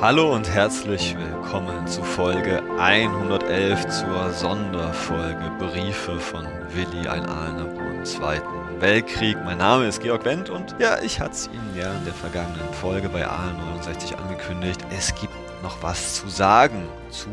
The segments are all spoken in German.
Hallo und herzlich willkommen zu Folge 111 zur Sonderfolge Briefe von Willi ein Ahner im Zweiten Weltkrieg. Mein Name ist Georg Wendt und ja, ich hatte es Ihnen ja in der vergangenen Folge bei AL69 angekündigt. Es gibt noch was zu sagen zu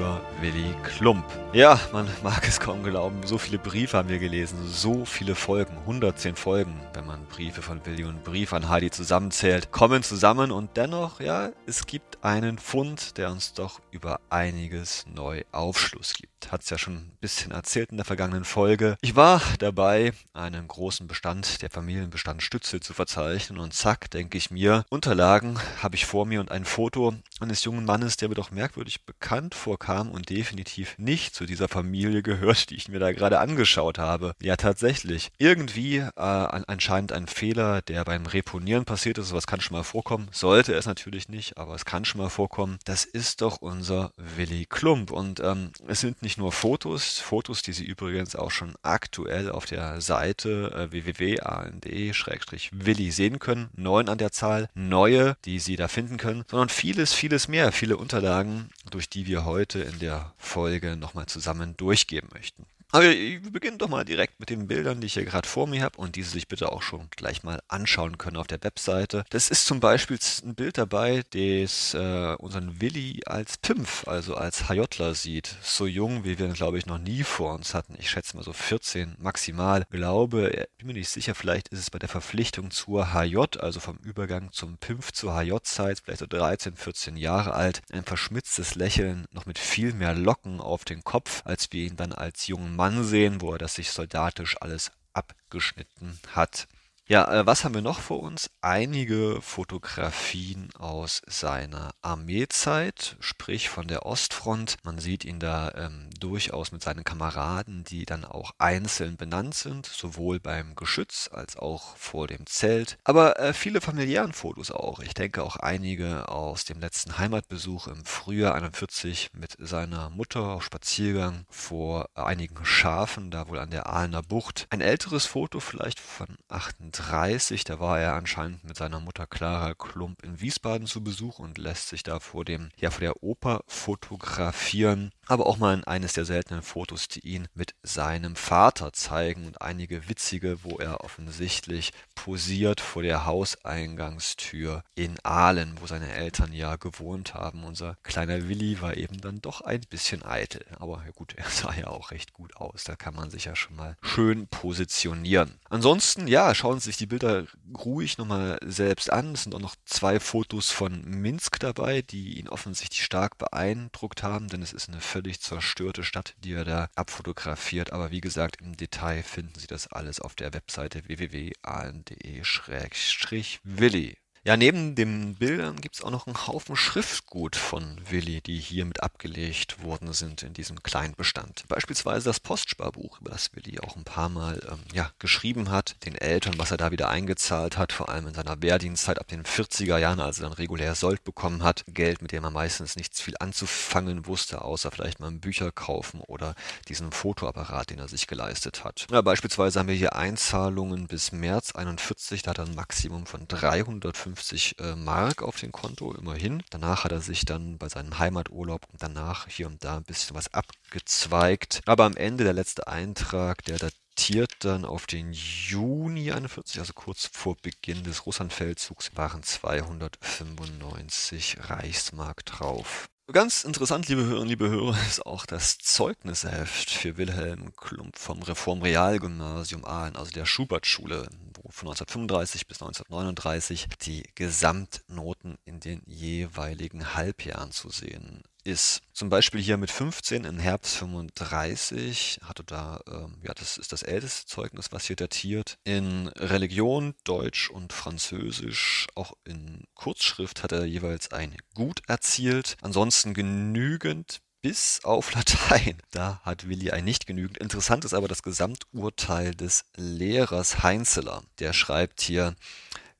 über Willy Klump. Ja, man mag es kaum glauben, so viele Briefe haben wir gelesen, so viele Folgen, 110 Folgen, wenn man Briefe von Willy und Brief an Heidi zusammenzählt, kommen zusammen und dennoch, ja, es gibt einen Fund, der uns doch über einiges neu Aufschluss gibt. Hat's ja schon ein bisschen erzählt in der vergangenen Folge. Ich war dabei, einen großen Bestand, der Familienbestand Stützel zu verzeichnen und zack, denke ich mir, Unterlagen habe ich vor mir und ein Foto eines jungen Mannes, der mir doch merkwürdig bekannt vorkam kam und definitiv nicht zu dieser Familie gehört, die ich mir da gerade angeschaut habe. Ja, tatsächlich. Irgendwie äh, anscheinend ein Fehler, der beim Reponieren passiert ist. Was kann schon mal vorkommen. Sollte es natürlich nicht, aber es kann schon mal vorkommen. Das ist doch unser Willy Klump. Und ähm, es sind nicht nur Fotos, Fotos, die Sie übrigens auch schon aktuell auf der Seite äh, www.and-willi sehen können. Neun an der Zahl, neue, die Sie da finden können, sondern vieles, vieles mehr, viele Unterlagen, durch die wir heute in der Folge nochmal zusammen durchgehen möchten. Aber wir beginnen doch mal direkt mit den Bildern, die ich hier gerade vor mir habe und die Sie sich bitte auch schon gleich mal anschauen können auf der Webseite. Das ist zum Beispiel ein Bild dabei, das äh, unseren Willi als Pimpf, also als HJler sieht. So jung, wie wir ihn, glaube ich, noch nie vor uns hatten. Ich schätze mal so 14 maximal. Glaube, bin mir nicht sicher, vielleicht ist es bei der Verpflichtung zur HJ, also vom Übergang zum Pimpf zur HJ-Zeit, vielleicht so 13, 14 Jahre alt, ein verschmitztes Lächeln, noch mit viel mehr Locken auf den Kopf, als wir ihn dann als jungen sehen, wo er das sich soldatisch alles abgeschnitten hat. Ja, äh, was haben wir noch vor uns? Einige Fotografien aus seiner Armeezeit, sprich von der Ostfront. Man sieht ihn da ähm, durchaus mit seinen Kameraden, die dann auch einzeln benannt sind, sowohl beim Geschütz als auch vor dem Zelt. Aber äh, viele familiären Fotos auch. Ich denke auch einige aus dem letzten Heimatbesuch im Frühjahr 41 mit seiner Mutter auf Spaziergang vor einigen Schafen, da wohl an der Aalener Bucht. Ein älteres Foto vielleicht von 38 30, da war er anscheinend mit seiner Mutter Clara Klump in Wiesbaden zu Besuch und lässt sich da vor dem, ja, vor der Oper fotografieren. Aber auch mal eines der seltenen Fotos, die ihn mit seinem Vater zeigen und einige witzige, wo er offensichtlich posiert vor der Hauseingangstür in Aalen, wo seine Eltern ja gewohnt haben. Unser kleiner Willi war eben dann doch ein bisschen eitel. Aber ja gut, er sah ja auch recht gut aus. Da kann man sich ja schon mal schön positionieren. Ansonsten, ja, schauen Sie sich die Bilder ruhig nochmal selbst an. Es sind auch noch zwei Fotos von Minsk dabei, die ihn offensichtlich stark beeindruckt haben, denn es ist eine völlig zerstörte Stadt, die er da abfotografiert. Aber wie gesagt, im Detail finden Sie das alles auf der Webseite www.aln.de-willi. Ja, neben den Bildern gibt es auch noch einen Haufen Schriftgut von Willi, die hier mit abgelegt worden sind in diesem kleinen Bestand. Beispielsweise das Postsparbuch, über das Willi auch ein paar Mal ähm, ja, geschrieben hat, den Eltern, was er da wieder eingezahlt hat, vor allem in seiner Wehrdienstzeit ab den 40er Jahren, als er dann regulär Sold bekommen hat. Geld, mit dem er meistens nichts viel anzufangen wusste, außer vielleicht mal ein Bücher kaufen oder diesen Fotoapparat, den er sich geleistet hat. Ja, beispielsweise haben wir hier Einzahlungen bis März 41, da hat er ein Maximum von 350 50 äh, Mark auf dem Konto, immerhin. Danach hat er sich dann bei seinem Heimaturlaub und danach hier und da ein bisschen was abgezweigt. Aber am Ende der letzte Eintrag, der datiert dann auf den Juni 41, also kurz vor Beginn des Russlandfeldzugs, waren 295 Reichsmark drauf. Ganz interessant, liebe Hörerinnen, liebe Hörer, ist auch das Zeugnisheft für Wilhelm Klump vom Reformrealgymnasium Aalen, also der Schubert-Schule, wo von 1935 bis 1939 die Gesamtnoten in den jeweiligen Halbjahren zu sehen ist. Zum Beispiel hier mit 15 im Herbst 35 hatte da, ähm, ja, das ist das älteste Zeugnis, was hier datiert. In Religion, Deutsch und Französisch, auch in Kurzschrift hat er jeweils ein Gut erzielt. Ansonsten genügend bis auf Latein. Da hat Willi ein nicht genügend. Interessant ist aber das Gesamturteil des Lehrers Heinzeler. Der schreibt hier,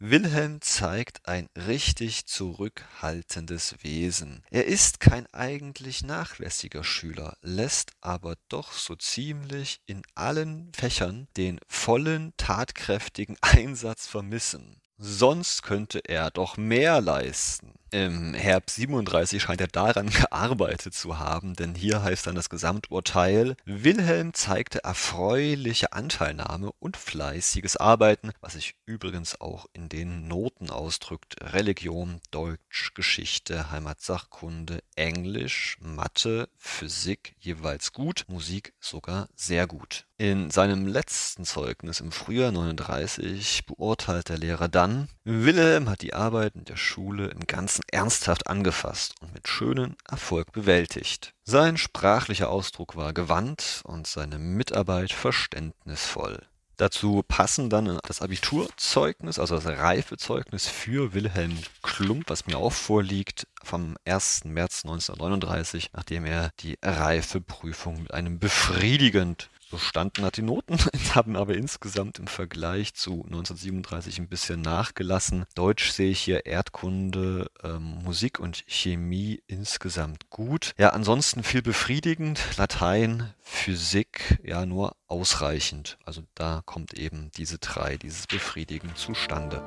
Wilhelm zeigt ein richtig zurückhaltendes Wesen. Er ist kein eigentlich nachlässiger Schüler, lässt aber doch so ziemlich in allen Fächern den vollen, tatkräftigen Einsatz vermissen. Sonst könnte er doch mehr leisten. Im Herbst 37 scheint er daran gearbeitet zu haben, denn hier heißt dann das Gesamturteil, Wilhelm zeigte erfreuliche Anteilnahme und fleißiges Arbeiten, was sich übrigens auch in den Noten ausdrückt. Religion, Deutsch, Geschichte, Heimatsachkunde, Englisch, Mathe, Physik jeweils gut, Musik sogar sehr gut. In seinem letzten Zeugnis im Frühjahr 39 beurteilt der Lehrer dann, Wilhelm hat die Arbeiten der Schule im Ganzen ernsthaft angefasst und mit schönem Erfolg bewältigt. Sein sprachlicher Ausdruck war gewandt und seine Mitarbeit verständnisvoll. Dazu passen dann das Abiturzeugnis, also das Reifezeugnis für Wilhelm Klump, was mir auch vorliegt, vom 1. März 1939, nachdem er die Reifeprüfung mit einem befriedigend bestanden hat. Die Noten haben aber insgesamt im Vergleich zu 1937 ein bisschen nachgelassen. Deutsch sehe ich hier Erdkunde, ähm, Musik und Chemie insgesamt gut. Ja, ansonsten viel befriedigend. Latein, Physik, ja, nur ausreichend. Also da kommt eben diese drei, dieses Befriedigen zustande.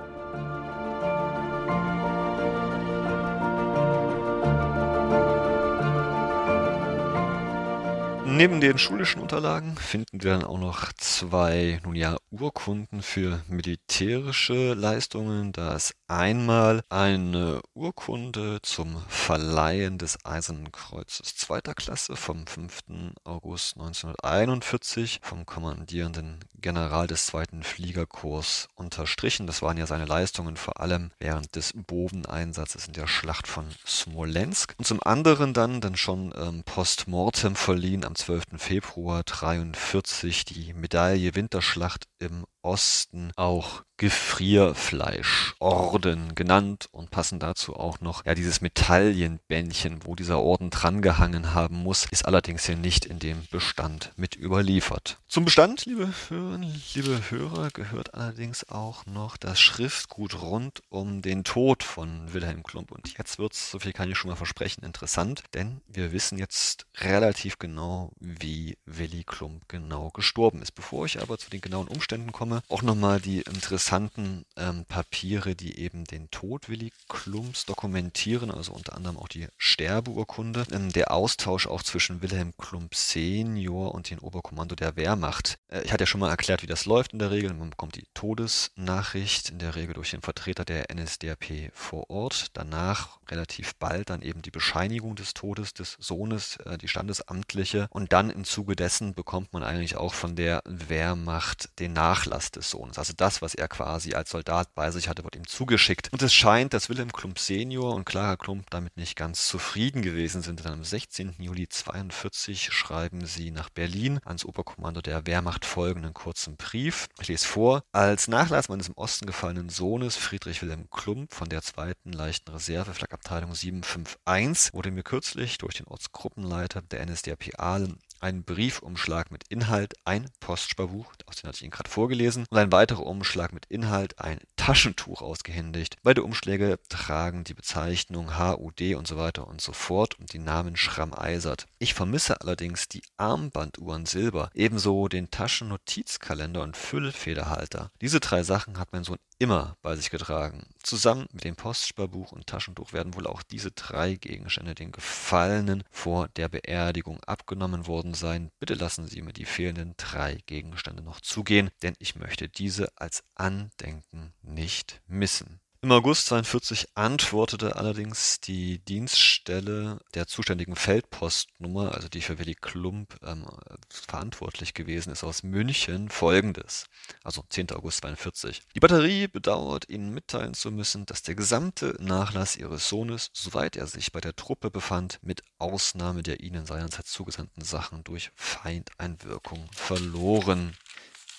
Neben den schulischen Unterlagen finden wir dann auch noch zwei, nun ja, Urkunden für militärische Leistungen. Da ist einmal eine Urkunde zum Verleihen des Eisernen Kreuzes zweiter Klasse vom 5. August 1941 vom kommandierenden General des zweiten Fliegerkorps unterstrichen. Das waren ja seine Leistungen vor allem während des Boveneinsatzes in der Schlacht von Smolensk. Und zum anderen dann, dann schon ähm, postmortem verliehen am 12. Februar 43 die Medaille Winterschlacht im Osten auch Gefrierfleischorden genannt und passen dazu auch noch ja dieses Medaillenbändchen, wo dieser Orden drangehangen haben muss, ist allerdings hier nicht in dem Bestand mit überliefert. Zum Bestand, liebe Hörerinnen, liebe Hörer, gehört allerdings auch noch das Schriftgut rund um den Tod von Wilhelm Klump. Und jetzt wird's, so viel kann ich schon mal versprechen, interessant, denn wir wissen jetzt relativ genau, wie Willy Klump genau gestorben ist. Bevor ich aber zu den genauen Umständen komme, auch nochmal die interessanten ähm, Papiere, die eben den Tod Willy Klumps dokumentieren, also unter anderem auch die Sterbeurkunde. Ähm, der Austausch auch zwischen Wilhelm Klump Senior und dem Oberkommando der Wehrmacht. Äh, ich hatte ja schon mal erklärt, wie das läuft in der Regel. Man bekommt die Todesnachricht in der Regel durch den Vertreter der NSDAP vor Ort. Danach relativ bald dann eben die Bescheinigung des Todes des Sohnes, äh, die standesamtliche. Und dann im Zuge dessen bekommt man eigentlich auch von der Wehrmacht den Nachlass des Sohnes. Also das, was er quasi als Soldat bei sich hatte, wird ihm zugeschickt. Und es scheint, dass Wilhelm Klump Senior und Clara Klump damit nicht ganz zufrieden gewesen sind. Denn am 16. Juli 42 schreiben sie nach Berlin ans Oberkommando der Wehrmacht folgenden kurzen Brief. Ich lese vor. Als Nachlass meines im Osten gefallenen Sohnes Friedrich Wilhelm Klump von der zweiten leichten Reserve Flakabteilung 751 wurde mir kürzlich durch den Ortsgruppenleiter der NSDAP Aalen ein Briefumschlag mit Inhalt, ein Postsparbuch, aus dem hatte ich Ihnen gerade vorgelesen, und ein weiterer Umschlag mit Inhalt, ein Taschentuch ausgehändigt. Beide Umschläge tragen die Bezeichnung HUD und so weiter und so fort und die Namen Schramm-Eisert. Ich vermisse allerdings die Armbanduhren Silber, ebenso den Taschennotizkalender und Füllfederhalter. Diese drei Sachen hat mein Sohn immer bei sich getragen. Zusammen mit dem Postsparbuch und Taschentuch werden wohl auch diese drei Gegenstände den Gefallenen vor der Beerdigung abgenommen worden sein. Bitte lassen Sie mir die fehlenden drei Gegenstände noch zugehen, denn ich möchte diese als Andenken nicht missen. Im August 42 antwortete allerdings die Dienststelle der zuständigen Feldpostnummer, also die für Willy Klump ähm, verantwortlich gewesen ist, aus München folgendes. Also 10. August 42. Die Batterie bedauert, Ihnen mitteilen zu müssen, dass der gesamte Nachlass Ihres Sohnes, soweit er sich bei der Truppe befand, mit Ausnahme der Ihnen seinerzeit zugesandten Sachen durch Feindeinwirkung verloren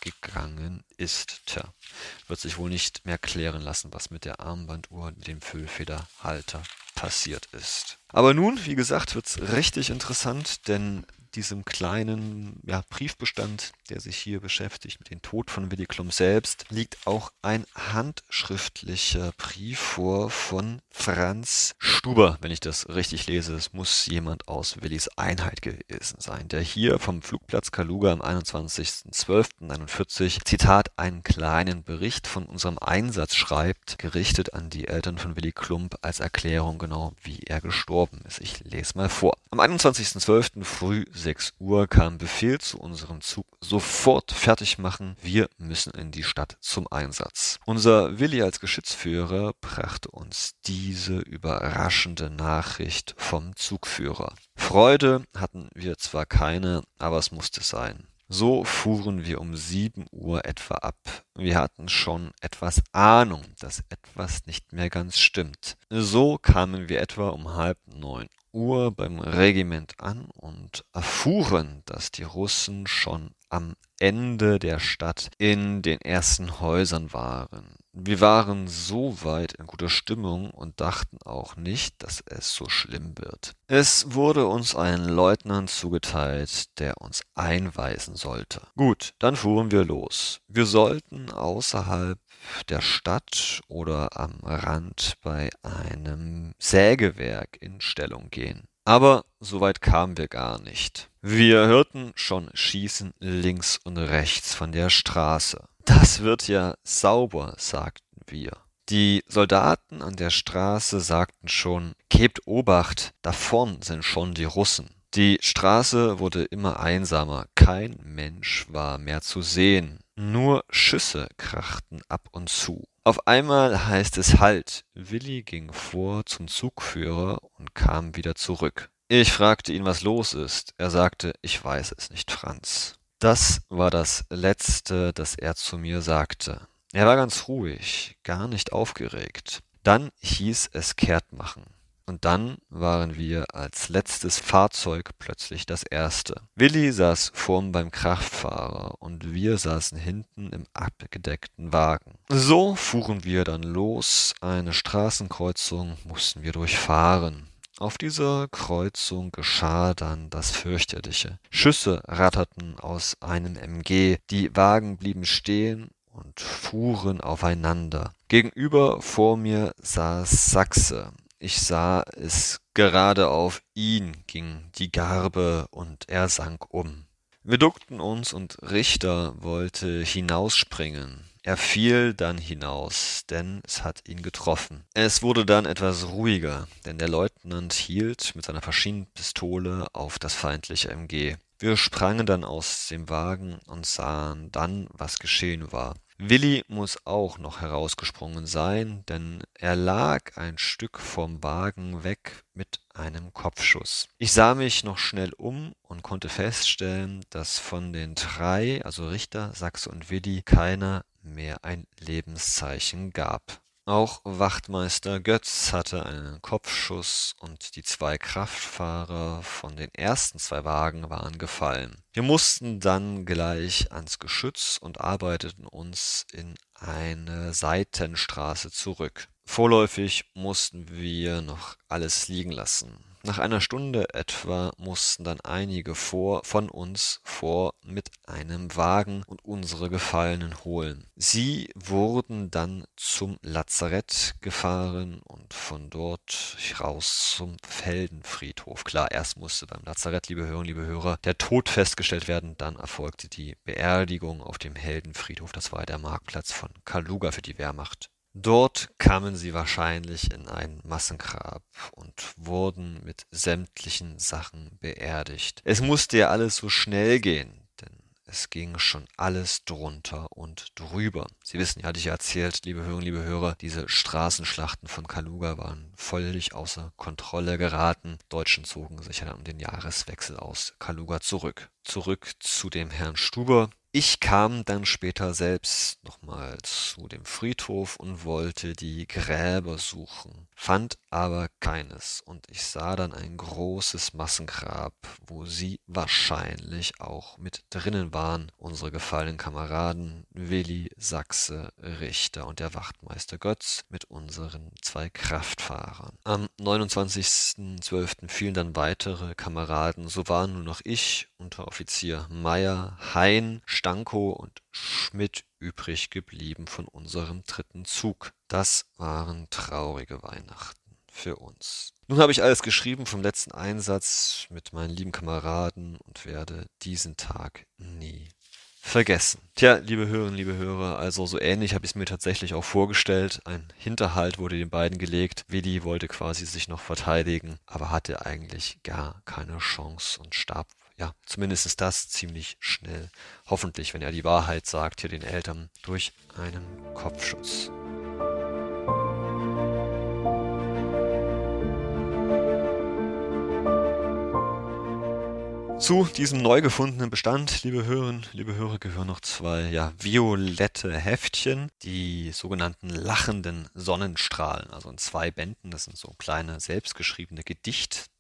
gegangen ist. Wird sich wohl nicht mehr klären lassen, was mit der Armbanduhr und dem Füllfederhalter passiert ist. Aber nun, wie gesagt, wird es richtig interessant, denn diesem kleinen ja, Briefbestand, der sich hier beschäftigt, mit dem Tod von Willy Klum selbst, liegt auch ein handschriftlicher Brief vor von Franz Stuber, wenn ich das richtig lese. Es muss jemand aus Willys Einheit gewesen sein, der hier vom Flugplatz Kaluga am 21.12.41 Zitat einen kleinen Bericht von unserem Einsatz schreibt, gerichtet an die Eltern von Willy Klump als Erklärung genau, wie er gestorben ist. Ich lese mal vor. Am 21.12. früh 6 Uhr kam Befehl zu unserem Zug sofort fertig machen. Wir müssen in die Stadt zum Einsatz. Unser Willi als Geschützführer brachte uns diese überraschende Nachricht vom Zugführer. Freude hatten wir zwar keine, aber es musste sein. So fuhren wir um sieben Uhr etwa ab. Wir hatten schon etwas Ahnung, dass etwas nicht mehr ganz stimmt. So kamen wir etwa um halb neun Uhr beim Regiment an und erfuhren, dass die Russen schon am Ende der Stadt in den ersten Häusern waren. Wir waren so weit in guter Stimmung und dachten auch nicht, dass es so schlimm wird. Es wurde uns ein Leutnant zugeteilt, der uns einweisen sollte. Gut, dann fuhren wir los. Wir sollten außerhalb der Stadt oder am Rand bei einem Sägewerk in Stellung gehen. Aber so weit kamen wir gar nicht. Wir hörten schon Schießen links und rechts von der Straße. Das wird ja sauber, sagten wir. Die Soldaten an der Straße sagten schon, Gebt Obacht, da vorn sind schon die Russen. Die Straße wurde immer einsamer, kein Mensch war mehr zu sehen, nur Schüsse krachten ab und zu. Auf einmal heißt es Halt. Willi ging vor zum Zugführer und kam wieder zurück. Ich fragte ihn, was los ist. Er sagte, ich weiß es nicht, Franz. Das war das Letzte, das er zu mir sagte. Er war ganz ruhig, gar nicht aufgeregt. Dann hieß es kehrt machen. Und dann waren wir als letztes Fahrzeug plötzlich das erste. Willi saß vorn beim Kraftfahrer und wir saßen hinten im abgedeckten Wagen. So fuhren wir dann los. Eine Straßenkreuzung mussten wir durchfahren. Auf dieser Kreuzung geschah dann das fürchterliche. Schüsse ratterten aus einem MG, die Wagen blieben stehen und fuhren aufeinander. Gegenüber vor mir saß Sachse, ich sah es gerade auf ihn ging die Garbe und er sank um. Wir duckten uns und Richter wollte hinausspringen. Er fiel dann hinaus, denn es hat ihn getroffen. Es wurde dann etwas ruhiger, denn der Leutnant hielt mit seiner Maschinenpistole auf das feindliche MG. Wir sprangen dann aus dem Wagen und sahen dann, was geschehen war. Willi muss auch noch herausgesprungen sein, denn er lag ein Stück vom Wagen weg mit einem Kopfschuss. Ich sah mich noch schnell um und konnte feststellen, dass von den drei, also Richter, Sachse und Willi, keiner mehr ein Lebenszeichen gab. Auch Wachtmeister Götz hatte einen Kopfschuss und die zwei Kraftfahrer von den ersten zwei Wagen waren gefallen. Wir mussten dann gleich ans Geschütz und arbeiteten uns in eine Seitenstraße zurück. Vorläufig mussten wir noch alles liegen lassen. Nach einer Stunde etwa mussten dann einige vor, von uns vor mit einem Wagen und unsere Gefallenen holen. Sie wurden dann zum Lazarett gefahren und von dort raus zum Feldenfriedhof. Klar, erst musste beim Lazarett, liebe Hörerinnen, liebe Hörer, der Tod festgestellt werden, dann erfolgte die Beerdigung auf dem Heldenfriedhof. Das war der Marktplatz von Kaluga für die Wehrmacht. Dort kamen sie wahrscheinlich in ein Massengrab und wurden mit sämtlichen Sachen beerdigt. Es musste ja alles so schnell gehen, denn es ging schon alles drunter und drüber. Sie wissen, ja, hatte ich ja erzählt, liebe Hörerinnen, liebe Hörer, diese Straßenschlachten von Kaluga waren völlig außer Kontrolle geraten. Deutschen zogen sich dann um den Jahreswechsel aus Kaluga zurück. Zurück zu dem Herrn Stuber, Ich kam dann später selbst nochmal zu dem Friedhof und wollte die Gräber suchen, fand aber keines, und ich sah dann ein großes Massengrab, wo sie wahrscheinlich auch mit drinnen waren, unsere gefallenen Kameraden Willi, Sachse, Richter und der Wachtmeister Götz mit unseren zwei Kraftfahrern. Am 29.12. fielen dann weitere Kameraden, so waren nur noch ich, Unteroffizier Meier, Hein, Stankow und Schmidt übrig geblieben von unserem dritten Zug. Das waren traurige Weihnachten für uns. Nun habe ich alles geschrieben vom letzten Einsatz mit meinen lieben Kameraden und werde diesen Tag nie vergessen. Tja, liebe Hörerinnen, liebe Hörer, also so ähnlich habe ich es mir tatsächlich auch vorgestellt. Ein Hinterhalt wurde den beiden gelegt. Willi wollte quasi sich noch verteidigen, aber hatte eigentlich gar keine Chance und starb ja, zumindest ist das ziemlich schnell. Hoffentlich, wenn er die Wahrheit sagt, hier den Eltern durch einen Kopfschuss. Zu diesem neu gefundenen Bestand, liebe Hörerinnen, liebe Hörer, gehören noch zwei ja, violette Heftchen, die sogenannten lachenden Sonnenstrahlen, also in zwei Bänden. Das sind so kleine selbstgeschriebene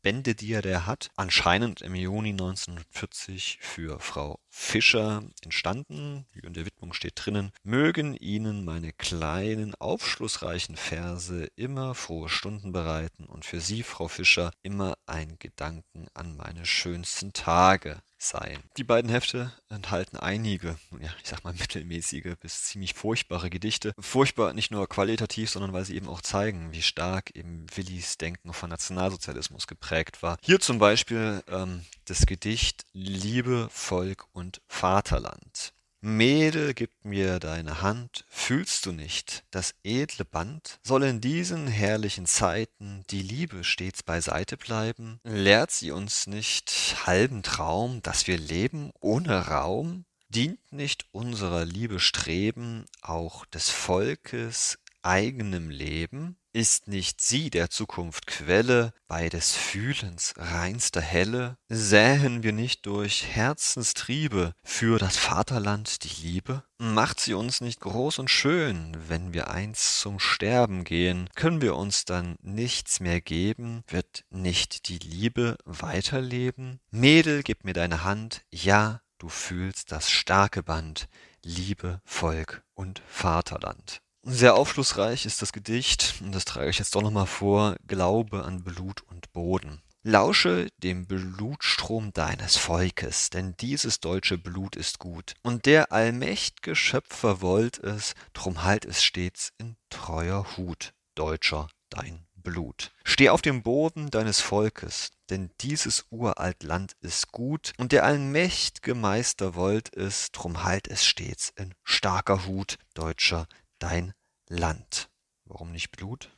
Gedichtbände, die er der hat. Anscheinend im Juni 1940 für Frau Fischer entstanden. In der Widmung steht drinnen, mögen Ihnen meine kleinen, aufschlussreichen Verse immer frohe Stunden bereiten und für Sie, Frau Fischer, immer ein Gedanken an meine schönsten Tage sein. Die beiden Hefte enthalten einige, ja, ich sag mal mittelmäßige bis ziemlich furchtbare Gedichte. Furchtbar nicht nur qualitativ, sondern weil sie eben auch zeigen, wie stark eben Willis Denken von Nationalsozialismus geprägt war. Hier zum Beispiel ähm, das Gedicht Liebe, Volk und Vaterland. Mädel, gib mir deine Hand, fühlst du nicht, das edle Band? Soll in diesen herrlichen Zeiten die Liebe stets beiseite bleiben? Lehrt sie uns nicht halben Traum, dass wir leben ohne Raum? Dient nicht unserer Liebe Streben auch des Volkes eigenem Leben? Ist nicht sie der Zukunft Quelle, bei des Fühlens reinster Helle? Sähen wir nicht durch Herzenstriebe für das Vaterland die Liebe? Macht sie uns nicht groß und schön, wenn wir einst zum Sterben gehen? Können wir uns dann nichts mehr geben? Wird nicht die Liebe weiterleben? Mädel, gib mir deine Hand, ja, du fühlst das starke Band, Liebe, Volk und Vaterland. Sehr aufschlussreich ist das Gedicht, und das trage ich jetzt doch nochmal vor, Glaube an Blut und Boden. Lausche dem Blutstrom deines Volkes, denn dieses deutsche Blut ist gut. Und der allmächt'ge Schöpfer wollt es, drum halt es stets in treuer Hut, Deutscher, dein Blut. Steh auf dem Boden deines Volkes, denn dieses uralt Land ist gut, und der allmächt'ge Meister wollt es, drum halt es stets in starker Hut, Deutscher, dein Land. Warum nicht Blut?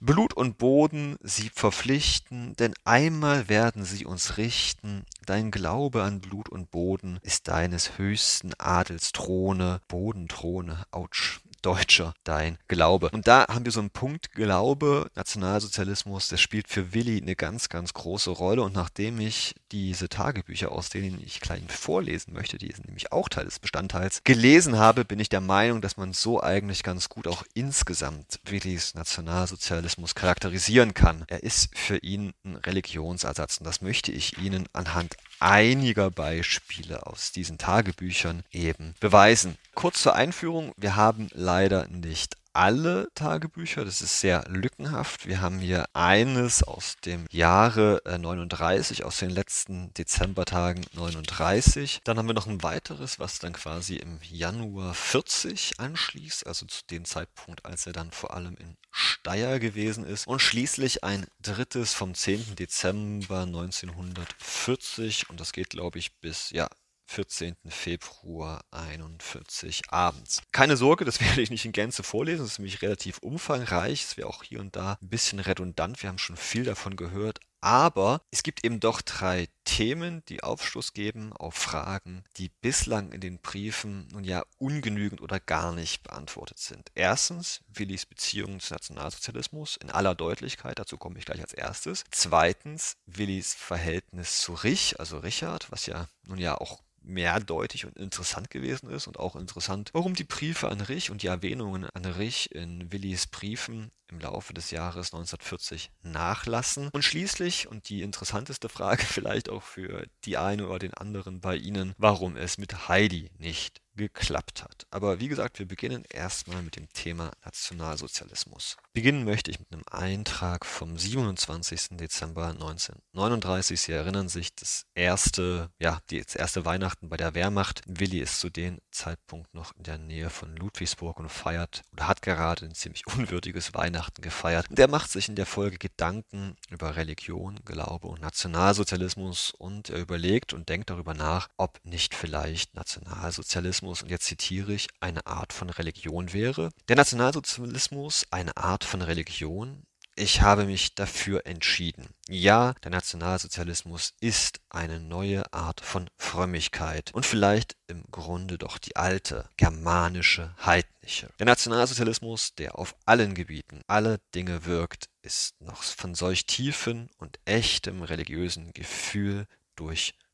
Blut und Boden sie verpflichten, denn einmal werden sie uns richten. Dein Glaube an Blut und Boden ist deines höchsten Adels Throne, Bodenthrone, ouch. Deutscher dein Glaube. Und da haben wir so einen Punkt Glaube, Nationalsozialismus, das spielt für Willi eine ganz, ganz große Rolle. Und nachdem ich diese Tagebücher, aus denen ich gleich vorlesen möchte, die sind nämlich auch Teil des Bestandteils, gelesen habe, bin ich der Meinung, dass man so eigentlich ganz gut auch insgesamt Willis Nationalsozialismus charakterisieren kann. Er ist für ihn ein Religionsersatz und das möchte ich Ihnen anhand einiger Beispiele aus diesen Tagebüchern eben beweisen. Kurz zur Einführung, wir haben leider nicht alle Tagebücher. Das ist sehr lückenhaft. Wir haben hier eines aus dem Jahre 39, äh, aus den letzten Dezembertagen 39. Dann haben wir noch ein weiteres, was dann quasi im Januar 40 anschließt, also zu dem Zeitpunkt, als er dann vor allem in Steyr gewesen ist. Und schließlich ein drittes vom 10. Dezember 1940 und das geht, glaube ich, bis ja 14. Februar 41 abends. Keine Sorge, das werde ich nicht in Gänze vorlesen, das ist nämlich relativ umfangreich, es wäre auch hier und da ein bisschen redundant, wir haben schon viel davon gehört, aber es gibt eben doch drei Themen, die Aufschluss geben auf Fragen, die bislang in den Briefen nun ja ungenügend oder gar nicht beantwortet sind. Erstens Willis Beziehung zum Nationalsozialismus in aller Deutlichkeit, dazu komme ich gleich als erstes. Zweitens Willis Verhältnis zu Rich, also Richard, was ja nun ja auch mehrdeutig und interessant gewesen ist und auch interessant, warum die Briefe an Rich und die Erwähnungen an Rich in Willis Briefen im Laufe des Jahres 1940 nachlassen. Und schließlich, und die interessanteste Frage vielleicht auch für die eine oder den anderen bei Ihnen, warum es mit Heidi nicht geklappt hat. Aber wie gesagt, wir beginnen erstmal mit dem Thema Nationalsozialismus. Beginnen möchte ich mit einem Eintrag vom 27. Dezember 1939. Sie erinnern sich, das erste, ja, das erste Weihnachten bei der Wehrmacht. Willi ist zu dem Zeitpunkt noch in der Nähe von Ludwigsburg und feiert oder hat gerade ein ziemlich unwürdiges Weihnachten gefeiert. Der macht sich in der Folge Gedanken über Religion, Glaube und Nationalsozialismus und er überlegt und denkt darüber nach, ob nicht vielleicht Nationalsozialismus Nationalsozialismus, und jetzt zitiere ich, eine Art von Religion wäre. Der Nationalsozialismus eine Art von Religion? Ich habe mich dafür entschieden. Ja, der Nationalsozialismus ist eine neue Art von Frömmigkeit und vielleicht im Grunde doch die alte, germanische, heidnische. Der Nationalsozialismus, der auf allen Gebieten alle Dinge wirkt, ist noch von solch tiefen und echtem religiösen Gefühl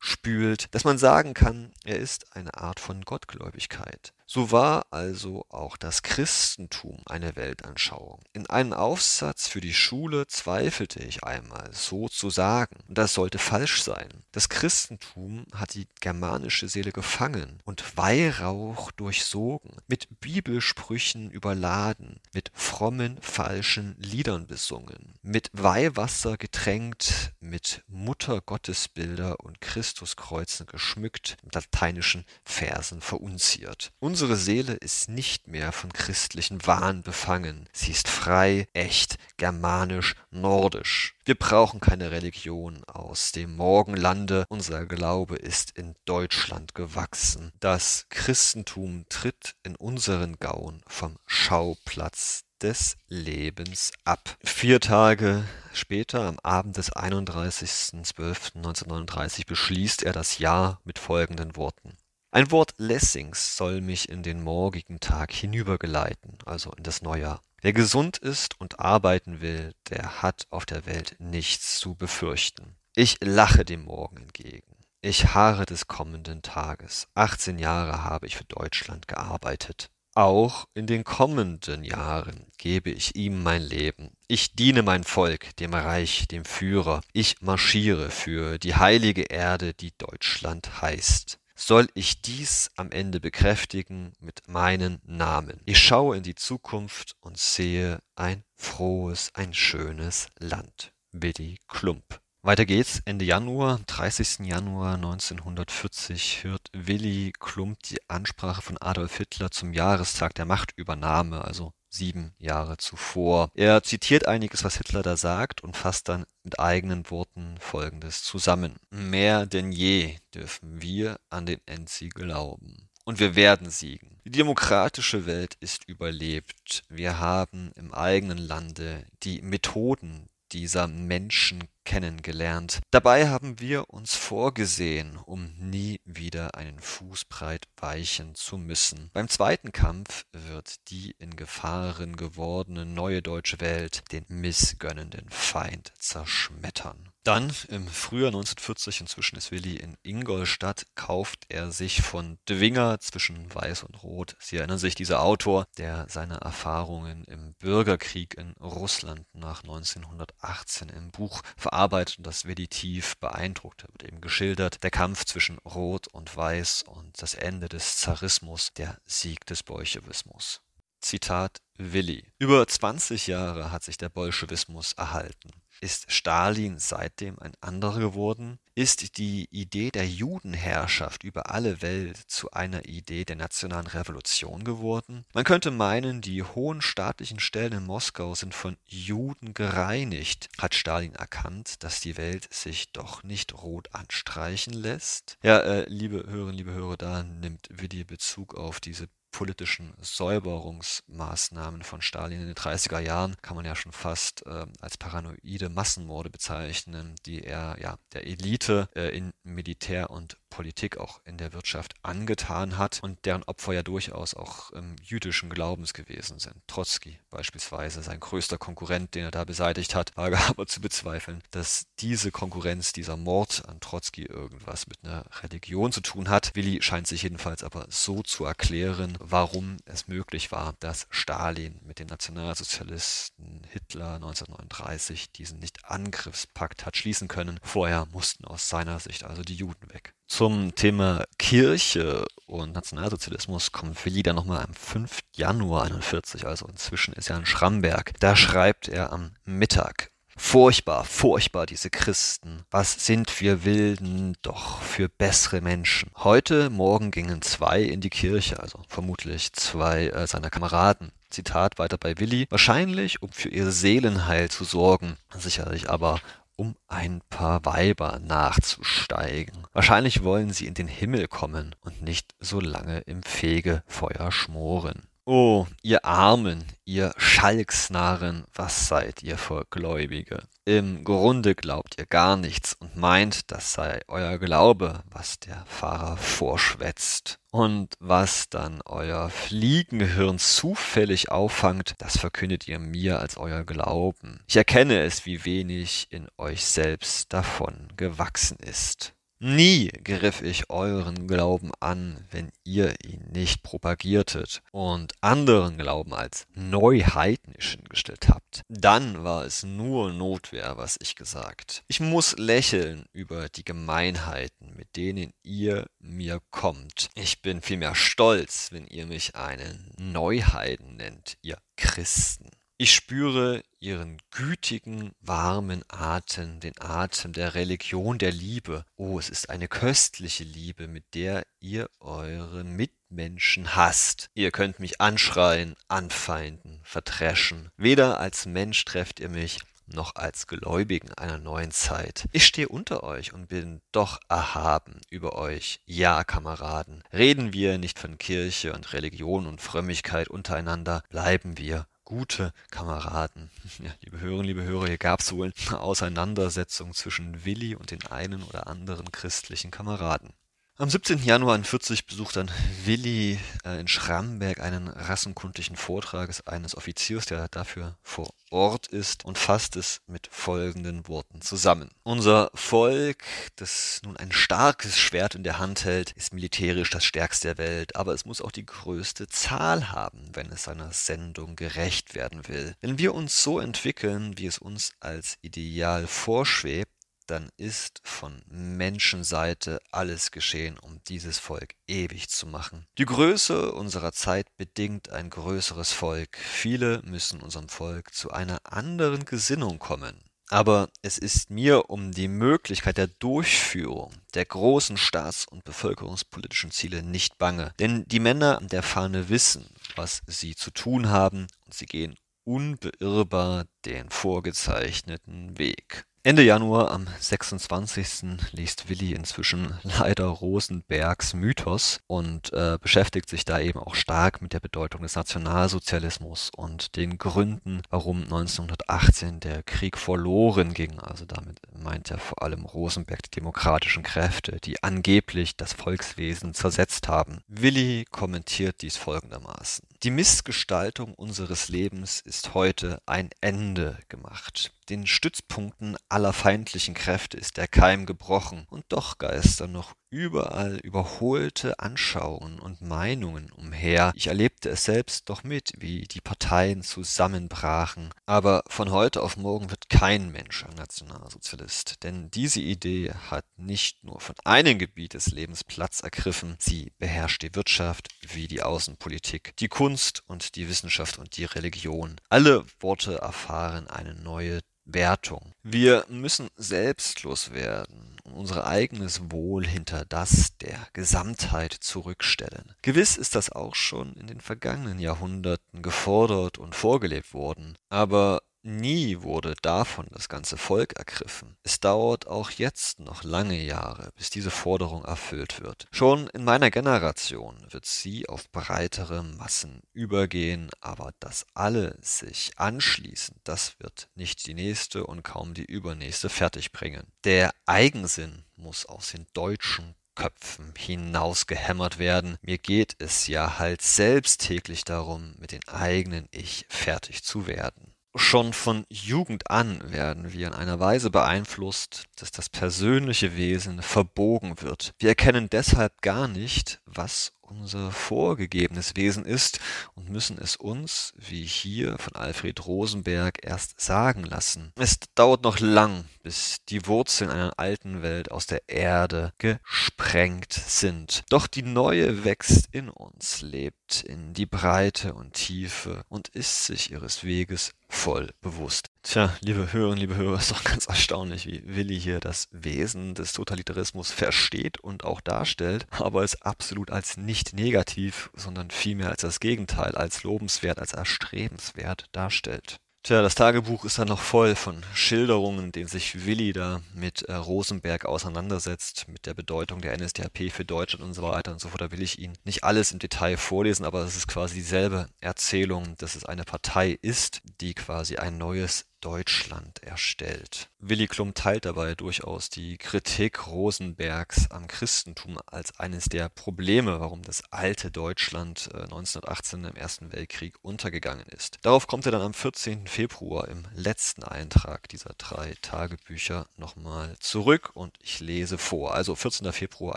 durchspült, dass man sagen kann, er ist eine Art von Gottgläubigkeit. So war also auch das Christentum eine Weltanschauung. In einem Aufsatz für die Schule zweifelte ich einmal, so zu sagen, und das sollte falsch sein. Das Christentum hat die germanische Seele gefangen und Weihrauch durchsogen, mit Bibelsprüchen überladen, mit frommen falschen Liedern besungen, mit Weihwasser getränkt, mit Muttergottesbilder und Christuskreuzen geschmückt, mit lateinischen Versen verunziert. Unsere Seele ist nicht mehr von christlichen Wahn befangen. Sie ist frei, echt, germanisch, nordisch. Wir brauchen keine Religion aus dem Morgenlande. Unser Glaube ist in Deutschland gewachsen. Das Christentum tritt in unseren Gauen vom Schauplatz des Lebens ab. Vier Tage später, am Abend des 31.12.1939, beschließt er das Jahr mit folgenden Worten. Ein Wort Lessings soll mich in den morgigen Tag hinübergeleiten, also in das Neujahr. Wer gesund ist und arbeiten will, der hat auf der Welt nichts zu befürchten. Ich lache dem Morgen entgegen. Ich harre des kommenden Tages. 18 Jahre habe ich für Deutschland gearbeitet. Auch in den kommenden Jahren gebe ich ihm mein Leben. Ich diene mein Volk, dem Reich, dem Führer. Ich marschiere für die heilige Erde, die Deutschland heißt soll ich dies am Ende bekräftigen mit meinem Namen. Ich schaue in die Zukunft und sehe ein frohes, ein schönes Land. Willy Klump. Weiter geht's. Ende Januar, 30. Januar 1940, hört Willy Klump die Ansprache von Adolf Hitler zum Jahrestag der Machtübernahme, also sieben Jahre zuvor. Er zitiert einiges, was Hitler da sagt und fasst dann mit eigenen Worten Folgendes zusammen. Mehr denn je dürfen wir an den Endsieg glauben. Und wir werden siegen. Die demokratische Welt ist überlebt. Wir haben im eigenen Lande die Methoden dieser Menschen kennengelernt. Dabei haben wir uns vorgesehen, um nie wieder einen Fußbreit weichen zu müssen. Beim zweiten Kampf wird die in Gefahren gewordene neue deutsche Welt den missgönnenden Feind zerschmettern. Dann im Frühjahr 1940, inzwischen ist Willi in Ingolstadt, kauft er sich von De Winger zwischen Weiß und Rot. Sie erinnern sich, dieser Autor, der seine Erfahrungen im Bürgerkrieg in Russland nach 1918 im Buch verarbeitet und das Willi tief beeindruckt. Da wird eben geschildert, der Kampf zwischen Rot und Weiß und das Ende des Zarismus, der Sieg des Bolschewismus. Zitat Willi. Über 20 Jahre hat sich der Bolschewismus erhalten. Ist Stalin seitdem ein anderer geworden? Ist die Idee der Judenherrschaft über alle Welt zu einer Idee der nationalen Revolution geworden? Man könnte meinen, die hohen staatlichen Stellen in Moskau sind von Juden gereinigt. Hat Stalin erkannt, dass die Welt sich doch nicht rot anstreichen lässt? Ja, äh, liebe Hörerinnen, liebe Hörer, da nimmt Willi Bezug auf diese politischen Säuberungsmaßnahmen von Stalin in den 30er Jahren kann man ja schon fast äh, als paranoide Massenmorde bezeichnen, die er ja der Elite äh, in Militär und Politik auch in der Wirtschaft angetan hat und deren Opfer ja durchaus auch ähm, jüdischen Glaubens gewesen sind. Trotzki beispielsweise, sein größter Konkurrent, den er da beseitigt hat, wage aber zu bezweifeln, dass diese Konkurrenz, dieser Mord an Trotzki irgendwas mit einer Religion zu tun hat. Willi scheint sich jedenfalls aber so zu erklären, warum es möglich war, dass Stalin mit den Nationalsozialisten Hitler 1939 diesen Nicht-Angriffspakt hat schließen können. Vorher mussten aus seiner Sicht also die Juden weg. Zum Thema Kirche und Nationalsozialismus kommt Willi dann nochmal am 5. Januar 41, also inzwischen ist er in Schramberg. Da schreibt er am Mittag. Furchtbar, furchtbar, diese Christen. Was sind wir Wilden doch für bessere Menschen. Heute Morgen gingen zwei in die Kirche, also vermutlich zwei äh, seiner Kameraden. Zitat weiter bei Willi, wahrscheinlich um für ihr Seelenheil zu sorgen, sicherlich aber um ein paar Weiber nachzusteigen. Wahrscheinlich wollen sie in den Himmel kommen und nicht so lange im Fegefeuer schmoren. Oh, ihr Armen, ihr Schalksnarren, was seid ihr für Gläubige? Im Grunde glaubt ihr gar nichts und meint, das sei euer Glaube, was der Pfarrer vorschwätzt. Und was dann euer Fliegenhirn zufällig auffangt, das verkündet ihr mir als euer Glauben. Ich erkenne es, wie wenig in euch selbst davon gewachsen ist. Nie griff ich euren Glauben an, wenn ihr ihn nicht propagiertet und anderen Glauben als neuheidnischen gestellt habt. Dann war es nur Notwehr, was ich gesagt. Ich muss lächeln über die Gemeinheiten, mit denen ihr mir kommt. Ich bin vielmehr stolz, wenn ihr mich einen Neuheiden nennt, ihr Christen. Ich spüre ihren gütigen, warmen Atem, den Atem der Religion der Liebe. Oh, es ist eine köstliche Liebe, mit der ihr eure Mitmenschen hasst. Ihr könnt mich anschreien, anfeinden, vertreschen. Weder als Mensch trefft ihr mich, noch als Gläubigen einer neuen Zeit. Ich stehe unter euch und bin doch erhaben über euch. Ja, Kameraden, reden wir nicht von Kirche und Religion und Frömmigkeit untereinander, bleiben wir gute Kameraden. Ja, liebe Hörerinnen, liebe Hörer, hier gab es wohl eine Auseinandersetzung zwischen Willi und den einen oder anderen christlichen Kameraden. Am 17. Januar 1940 besucht dann Willi äh, in Schramberg einen rassenkundlichen Vortrag eines Offiziers, der dafür vor Ort ist und fasst es mit folgenden Worten zusammen. Unser Volk, das nun ein starkes Schwert in der Hand hält, ist militärisch das stärkste der Welt, aber es muss auch die größte Zahl haben, wenn es seiner Sendung gerecht werden will. Wenn wir uns so entwickeln, wie es uns als Ideal vorschwebt, dann ist von Menschenseite alles geschehen, um dieses Volk ewig zu machen. Die Größe unserer Zeit bedingt ein größeres Volk. Viele müssen unserem Volk zu einer anderen Gesinnung kommen. Aber es ist mir um die Möglichkeit der Durchführung der großen staats- und bevölkerungspolitischen Ziele nicht bange. Denn die Männer an der Fahne wissen, was sie zu tun haben, und sie gehen unbeirrbar den vorgezeichneten Weg. Ende Januar, am 26. liest Willi inzwischen leider Rosenbergs Mythos und äh, beschäftigt sich da eben auch stark mit der Bedeutung des Nationalsozialismus und den Gründen, warum 1918 der Krieg verloren ging. Also damit meint er vor allem Rosenberg die demokratischen Kräfte, die angeblich das Volkswesen zersetzt haben. Willi kommentiert dies folgendermaßen. Die Missgestaltung unseres Lebens ist heute ein Ende gemacht. Den Stützpunkten aller feindlichen Kräfte ist der Keim gebrochen, und doch geistern noch überall überholte Anschauungen und Meinungen umher. Ich erlebte es selbst doch mit, wie die Parteien zusammenbrachen. Aber von heute auf morgen wird kein Mensch ein Nationalsozialist, denn diese Idee hat nicht nur von einem Gebiet des Lebens Platz ergriffen, sie beherrscht die Wirtschaft wie die Außenpolitik, die Kunst und die Wissenschaft und die Religion. Alle Worte erfahren eine neue Wertung. Wir müssen selbstlos werden und unser eigenes Wohl hinter das der Gesamtheit zurückstellen. Gewiss ist das auch schon in den vergangenen Jahrhunderten gefordert und vorgelebt worden, aber Nie wurde davon das ganze Volk ergriffen. Es dauert auch jetzt noch lange Jahre, bis diese Forderung erfüllt wird. Schon in meiner Generation wird sie auf breitere Massen übergehen, aber dass alle sich anschließen, das wird nicht die nächste und kaum die übernächste fertigbringen. Der Eigensinn muss aus den Deutschen Köpfen hinausgehämmert werden. Mir geht es ja halt selbst täglich darum, mit den eigenen Ich fertig zu werden. Schon von Jugend an werden wir in einer Weise beeinflusst, dass das persönliche Wesen verbogen wird. Wir erkennen deshalb gar nicht, was unser vorgegebenes Wesen ist und müssen es uns, wie hier von Alfred Rosenberg, erst sagen lassen. Es dauert noch lang, bis die Wurzeln einer alten Welt aus der Erde gesprengt sind. Doch die neue wächst in uns, lebt in die Breite und Tiefe und ist sich ihres Weges voll bewusst. Tja, liebe Hörerinnen, liebe Hörer, ist doch ganz erstaunlich, wie Willi hier das Wesen des Totalitarismus versteht und auch darstellt, aber es absolut als nicht negativ, sondern vielmehr als das Gegenteil, als lobenswert, als erstrebenswert darstellt. Tja, das Tagebuch ist dann noch voll von Schilderungen, in denen sich Willi da mit äh, Rosenberg auseinandersetzt, mit der Bedeutung der NSDAP für Deutschland und so weiter und so fort. Da will ich Ihnen nicht alles im Detail vorlesen, aber es ist quasi dieselbe Erzählung, dass es eine Partei ist, die quasi ein neues Deutschland erstellt. Willi Klum teilt dabei durchaus die Kritik Rosenbergs am Christentum als eines der Probleme, warum das alte Deutschland 1918 äh, im Ersten Weltkrieg untergegangen ist. Darauf kommt er dann am 14. Februar im letzten Eintrag dieser drei Tagebücher nochmal zurück und ich lese vor. Also 14. Februar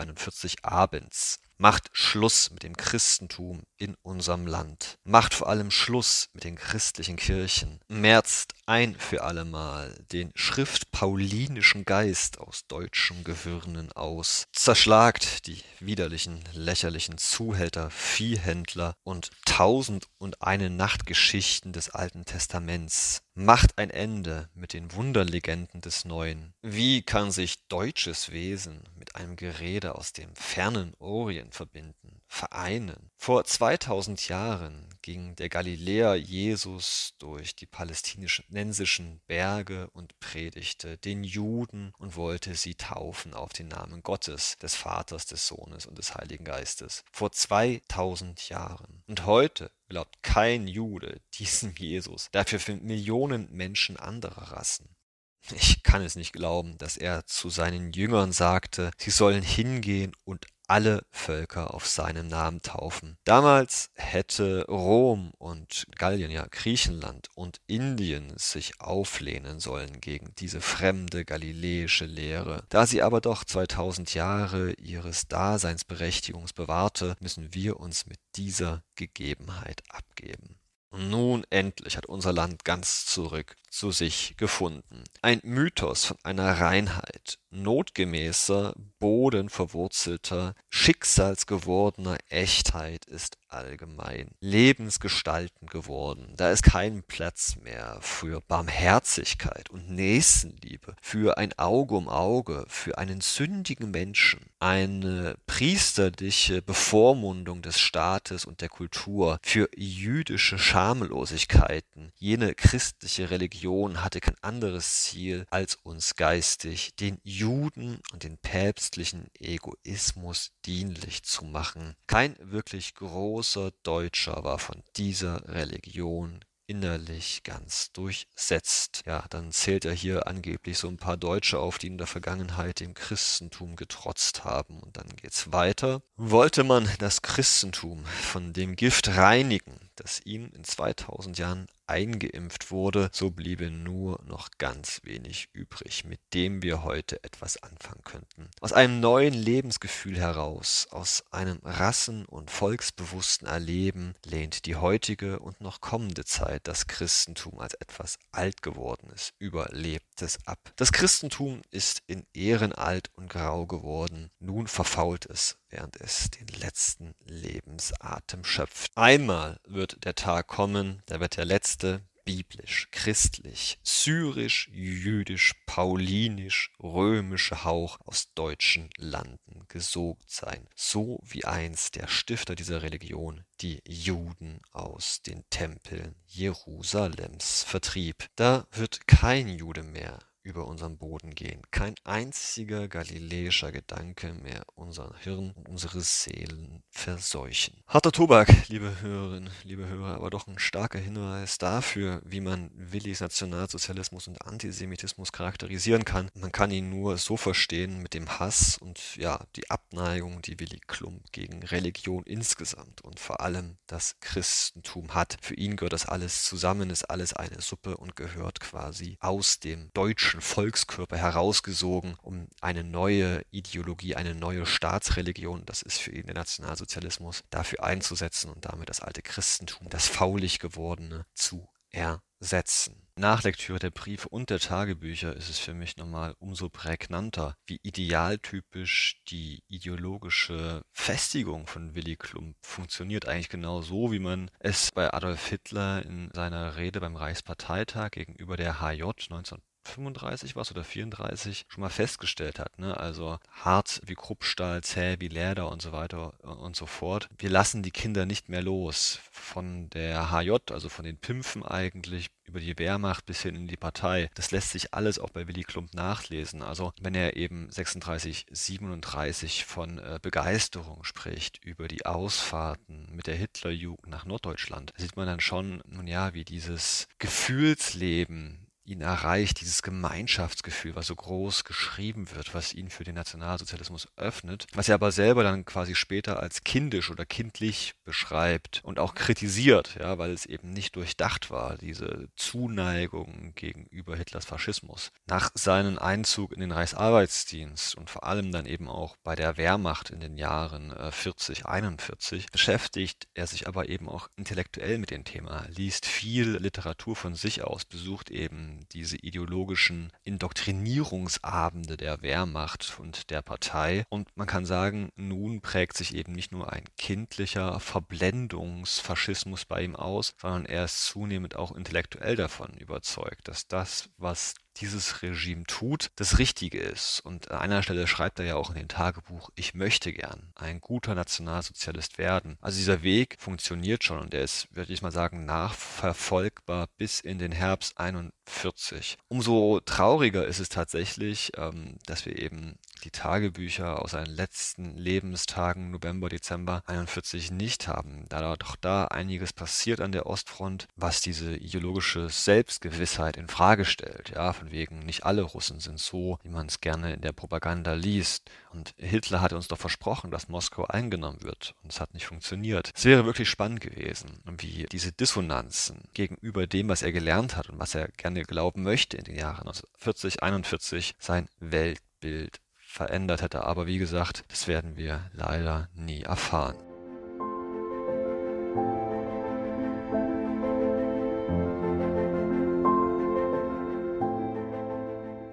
41 abends. Macht Schluss mit dem Christentum in unserem Land. Macht vor allem Schluss mit den christlichen Kirchen. Merzt ein für allemal den schriftpaulinischen Geist aus deutschen Gehirnen aus. Zerschlagt die widerlichen, lächerlichen Zuhälter, Viehhändler und tausend und eine Nachtgeschichten des Alten Testaments. Macht ein Ende mit den Wunderlegenden des Neuen. Wie kann sich deutsches Wesen mit einem Gerede aus dem fernen Orient verbinden, vereinen? Vor 2000 Jahren ging der Galiläer Jesus durch die palästinensischen Berge und predigte den Juden und wollte sie taufen auf den Namen Gottes, des Vaters, des Sohnes und des Heiligen Geistes. Vor 2000 Jahren. Und heute glaubt kein Jude diesem Jesus. Dafür finden Millionen Menschen anderer Rassen. Ich kann es nicht glauben, dass er zu seinen Jüngern sagte, sie sollen hingehen und alle Völker auf seinen Namen taufen. Damals hätte Rom und Gallien, ja Griechenland und Indien sich auflehnen sollen gegen diese fremde galiläische Lehre. Da sie aber doch 2000 Jahre ihres Daseinsberechtigungs bewahrte, müssen wir uns mit dieser Gegebenheit abgeben. Nun endlich hat unser Land ganz zurück zu sich gefunden. Ein Mythos von einer Reinheit, notgemäßer, bodenverwurzelter, schicksalsgewordener Echtheit ist allgemein, lebensgestaltend geworden. Da ist kein Platz mehr für Barmherzigkeit und Nächstenliebe, für ein Auge um Auge, für einen sündigen Menschen, eine priesterliche Bevormundung des Staates und der Kultur, für jüdische Schamlosigkeiten, jene christliche Religion, Religion hatte kein anderes Ziel, als uns geistig den Juden und den päpstlichen Egoismus dienlich zu machen. Kein wirklich großer Deutscher war von dieser Religion innerlich ganz durchsetzt. Ja, dann zählt er hier angeblich so ein paar Deutsche auf, die in der Vergangenheit dem Christentum getrotzt haben. Und dann geht's weiter. Wollte man das Christentum von dem Gift reinigen, das ihm in 2000 Jahren eingeimpft wurde, so bliebe nur noch ganz wenig übrig, mit dem wir heute etwas anfangen könnten. Aus einem neuen Lebensgefühl heraus, aus einem rassen- und volksbewussten Erleben lehnt die heutige und noch kommende Zeit das Christentum als etwas Altgewordenes, Überlebtes ab. Das Christentum ist in Ehren alt und grau geworden, nun verfault es, während es den letzten Lebensatem schöpft. Einmal wird der Tag kommen, da wird der letzte biblisch, christlich, syrisch, jüdisch, paulinisch, römische Hauch aus deutschen Landen gesogt sein, so wie einst der Stifter dieser Religion die Juden aus den Tempeln Jerusalems vertrieb. Da wird kein Jude mehr über unseren Boden gehen. Kein einziger galiläischer Gedanke mehr unser Hirn und unsere Seelen verseuchen. Harter Tobak, liebe Hörerinnen, liebe Hörer, aber doch ein starker Hinweis dafür, wie man Willis Nationalsozialismus und Antisemitismus charakterisieren kann. Man kann ihn nur so verstehen mit dem Hass und ja, die Abneigung, die Willi Klump gegen Religion insgesamt und vor allem das Christentum hat. Für ihn gehört das alles zusammen, ist alles eine Suppe und gehört quasi aus dem deutschen Volkskörper herausgesogen, um eine neue Ideologie, eine neue Staatsreligion, das ist für ihn der Nationalsozialismus, dafür einzusetzen und damit das alte Christentum, das faulig gewordene, zu ersetzen. Nach Lektüre der Briefe und der Tagebücher ist es für mich nochmal umso prägnanter, wie idealtypisch die ideologische Festigung von Willy Klump funktioniert. Eigentlich genau so, wie man es bei Adolf Hitler in seiner Rede beim Reichsparteitag gegenüber der HJ 19 35 was oder 34 schon mal festgestellt hat. Ne? Also hart wie Kruppstahl, zäh wie Leder und so weiter und so fort. Wir lassen die Kinder nicht mehr los. Von der HJ, also von den Pimpfen eigentlich, über die Wehrmacht bis hin in die Partei. Das lässt sich alles auch bei Willy Klump nachlesen. Also wenn er eben 36, 37 von äh, Begeisterung spricht über die Ausfahrten mit der Hitlerjugend nach Norddeutschland, sieht man dann schon, nun ja, wie dieses Gefühlsleben ihn erreicht, dieses Gemeinschaftsgefühl, was so groß geschrieben wird, was ihn für den Nationalsozialismus öffnet, was er aber selber dann quasi später als kindisch oder kindlich beschreibt und auch kritisiert, ja, weil es eben nicht durchdacht war, diese Zuneigung gegenüber Hitlers Faschismus. Nach seinem Einzug in den Reichsarbeitsdienst und vor allem dann eben auch bei der Wehrmacht in den Jahren 40, äh, 41 beschäftigt er sich aber eben auch intellektuell mit dem Thema, liest viel Literatur von sich aus, besucht eben diese ideologischen Indoktrinierungsabende der Wehrmacht und der Partei. Und man kann sagen, nun prägt sich eben nicht nur ein kindlicher Verblendungsfaschismus bei ihm aus, sondern er ist zunehmend auch intellektuell davon überzeugt, dass das, was dieses Regime tut, das Richtige ist. Und an einer Stelle schreibt er ja auch in dem Tagebuch, ich möchte gern ein guter Nationalsozialist werden. Also dieser Weg funktioniert schon und er ist, würde ich mal sagen, nachverfolgbar bis in den Herbst 41. Umso trauriger ist es tatsächlich, ähm, dass wir eben die Tagebücher aus seinen letzten Lebenstagen November, Dezember 41 nicht haben, da doch da einiges passiert an der Ostfront, was diese ideologische Selbstgewissheit in Frage stellt. Ja, von wegen, nicht alle Russen sind so, wie man es gerne in der Propaganda liest. Und Hitler hatte uns doch versprochen, dass Moskau eingenommen wird. Und es hat nicht funktioniert. Es wäre wirklich spannend gewesen, wie diese Dissonanzen gegenüber dem, was er gelernt hat und was er gerne glauben möchte in den Jahren 1940, 41, sein Weltbild verändert hätte. Aber wie gesagt, das werden wir leider nie erfahren.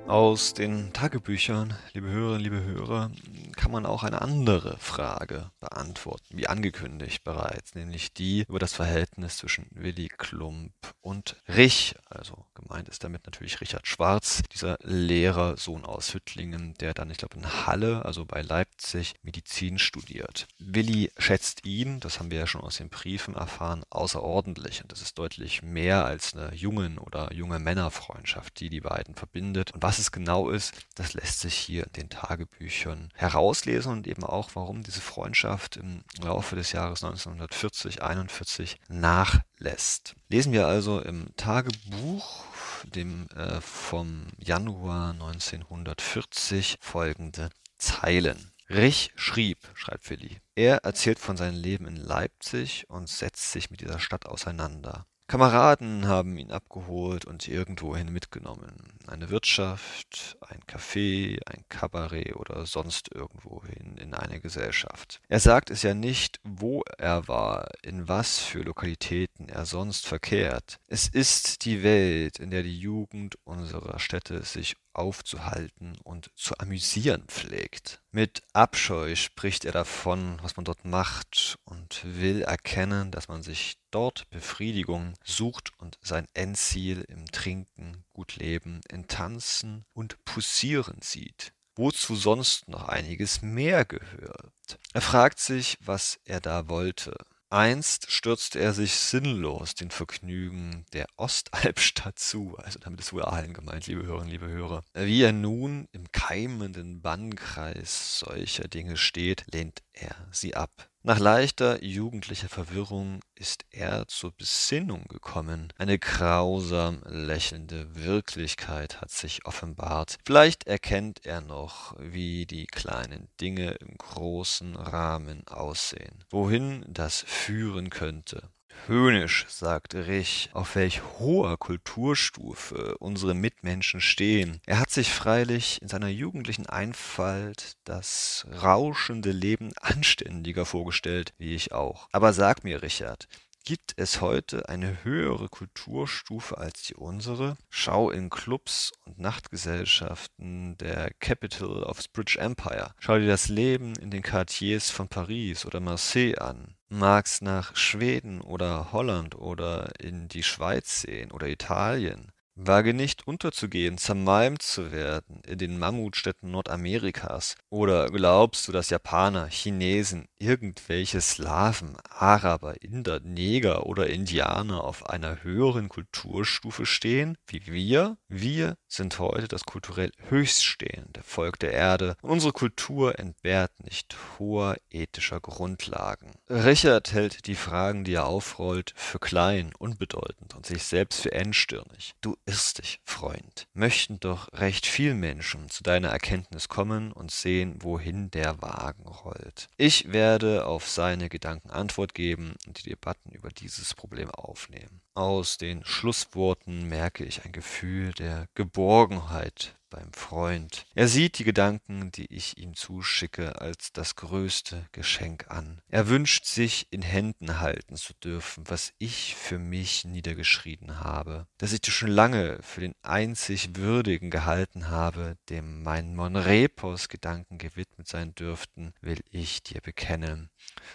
Aus den Tagebüchern, liebe Hörerinnen, liebe Hörer, kann man auch eine andere Frage beantworten, wie angekündigt bereits, nämlich die über das Verhältnis zwischen Willy Klump und Rich. Also gemeint ist damit natürlich Richard Schwarz, dieser Lehrer, Sohn aus Hüttlingen, der dann, ich glaube, in Halle, also bei Leipzig, Medizin studiert. Willy schätzt ihn, das haben wir ja schon aus den Briefen erfahren, außerordentlich. Und das ist deutlich mehr als eine jungen oder junge Männerfreundschaft, die die beiden verbindet. Und was es genau ist, das lässt sich hier in den Tagebüchern heraus auslesen und eben auch, warum diese Freundschaft im Laufe des Jahres 1940, 41 nachlässt. Lesen wir also im Tagebuch dem äh, vom Januar 1940 folgende Zeilen. Rich schrieb, schreibt Willi. Er erzählt von seinem Leben in Leipzig und setzt sich mit dieser Stadt auseinander. Kameraden haben ihn abgeholt und irgendwohin mitgenommen. Eine Wirtschaft, ein Café, ein Kabarett oder sonst irgendwohin in eine Gesellschaft. Er sagt es ja nicht, wo er war, in was für Lokalitäten er sonst verkehrt. Es ist die Welt, in der die Jugend unserer Städte sich aufzuhalten und zu amüsieren pflegt. Mit Abscheu spricht er davon, was man dort macht und will erkennen, dass man sich dort Befriedigung sucht und sein Endziel im Trinken, Gutleben, in Tanzen und Pussieren sieht wozu sonst noch einiges mehr gehört. Er fragt sich, was er da wollte. Einst stürzte er sich sinnlos den Vergnügen der Ostalbstadt zu, also damit ist Aalen gemeint, liebe Hörerinnen, liebe Hörer. Wie er nun im keimenden Bannkreis solcher Dinge steht, lehnt er sie ab. Nach leichter jugendlicher Verwirrung ist er zur Besinnung gekommen. Eine grausam lächelnde Wirklichkeit hat sich offenbart. Vielleicht erkennt er noch, wie die kleinen Dinge im großen Rahmen aussehen, wohin das führen könnte. Höhnisch, sagt Rich, auf welch hoher Kulturstufe unsere Mitmenschen stehen. Er hat sich freilich in seiner jugendlichen Einfalt das rauschende Leben anständiger vorgestellt, wie ich auch. Aber sag mir, Richard, Gibt es heute eine höhere Kulturstufe als die unsere? Schau in Clubs und Nachtgesellschaften der Capital of the British Empire. Schau dir das Leben in den Quartiers von Paris oder Marseille an. Magst nach Schweden oder Holland oder in die Schweiz sehen oder Italien. Wage nicht unterzugehen, zermalmt zu werden in den Mammutstädten Nordamerikas. Oder glaubst du, dass Japaner, Chinesen, irgendwelche Slawen, Araber, Inder, Neger oder Indianer auf einer höheren Kulturstufe stehen, wie wir? Wir sind heute das kulturell höchststehende Volk der Erde und unsere Kultur entbehrt nicht hoher ethischer Grundlagen. Richard hält die Fragen, die er aufrollt, für klein, unbedeutend und sich selbst für engstirnig. Du irrst dich, Freund. Möchten doch recht viel Menschen zu deiner Erkenntnis kommen und sehen, wohin der Wagen rollt. Ich werde auf seine Gedanken Antwort geben und die Debatten über dieses Problem aufnehmen. Aus den Schlussworten merke ich ein Gefühl der Geborgenheit beim Freund. Er sieht die Gedanken, die ich ihm zuschicke, als das größte Geschenk an. Er wünscht sich in Händen halten zu dürfen, was ich für mich niedergeschrieben habe, dass ich dir schon lange für den einzig Würdigen gehalten habe, dem mein Monrepos Gedanken gewidmet sein dürften, will ich dir bekennen.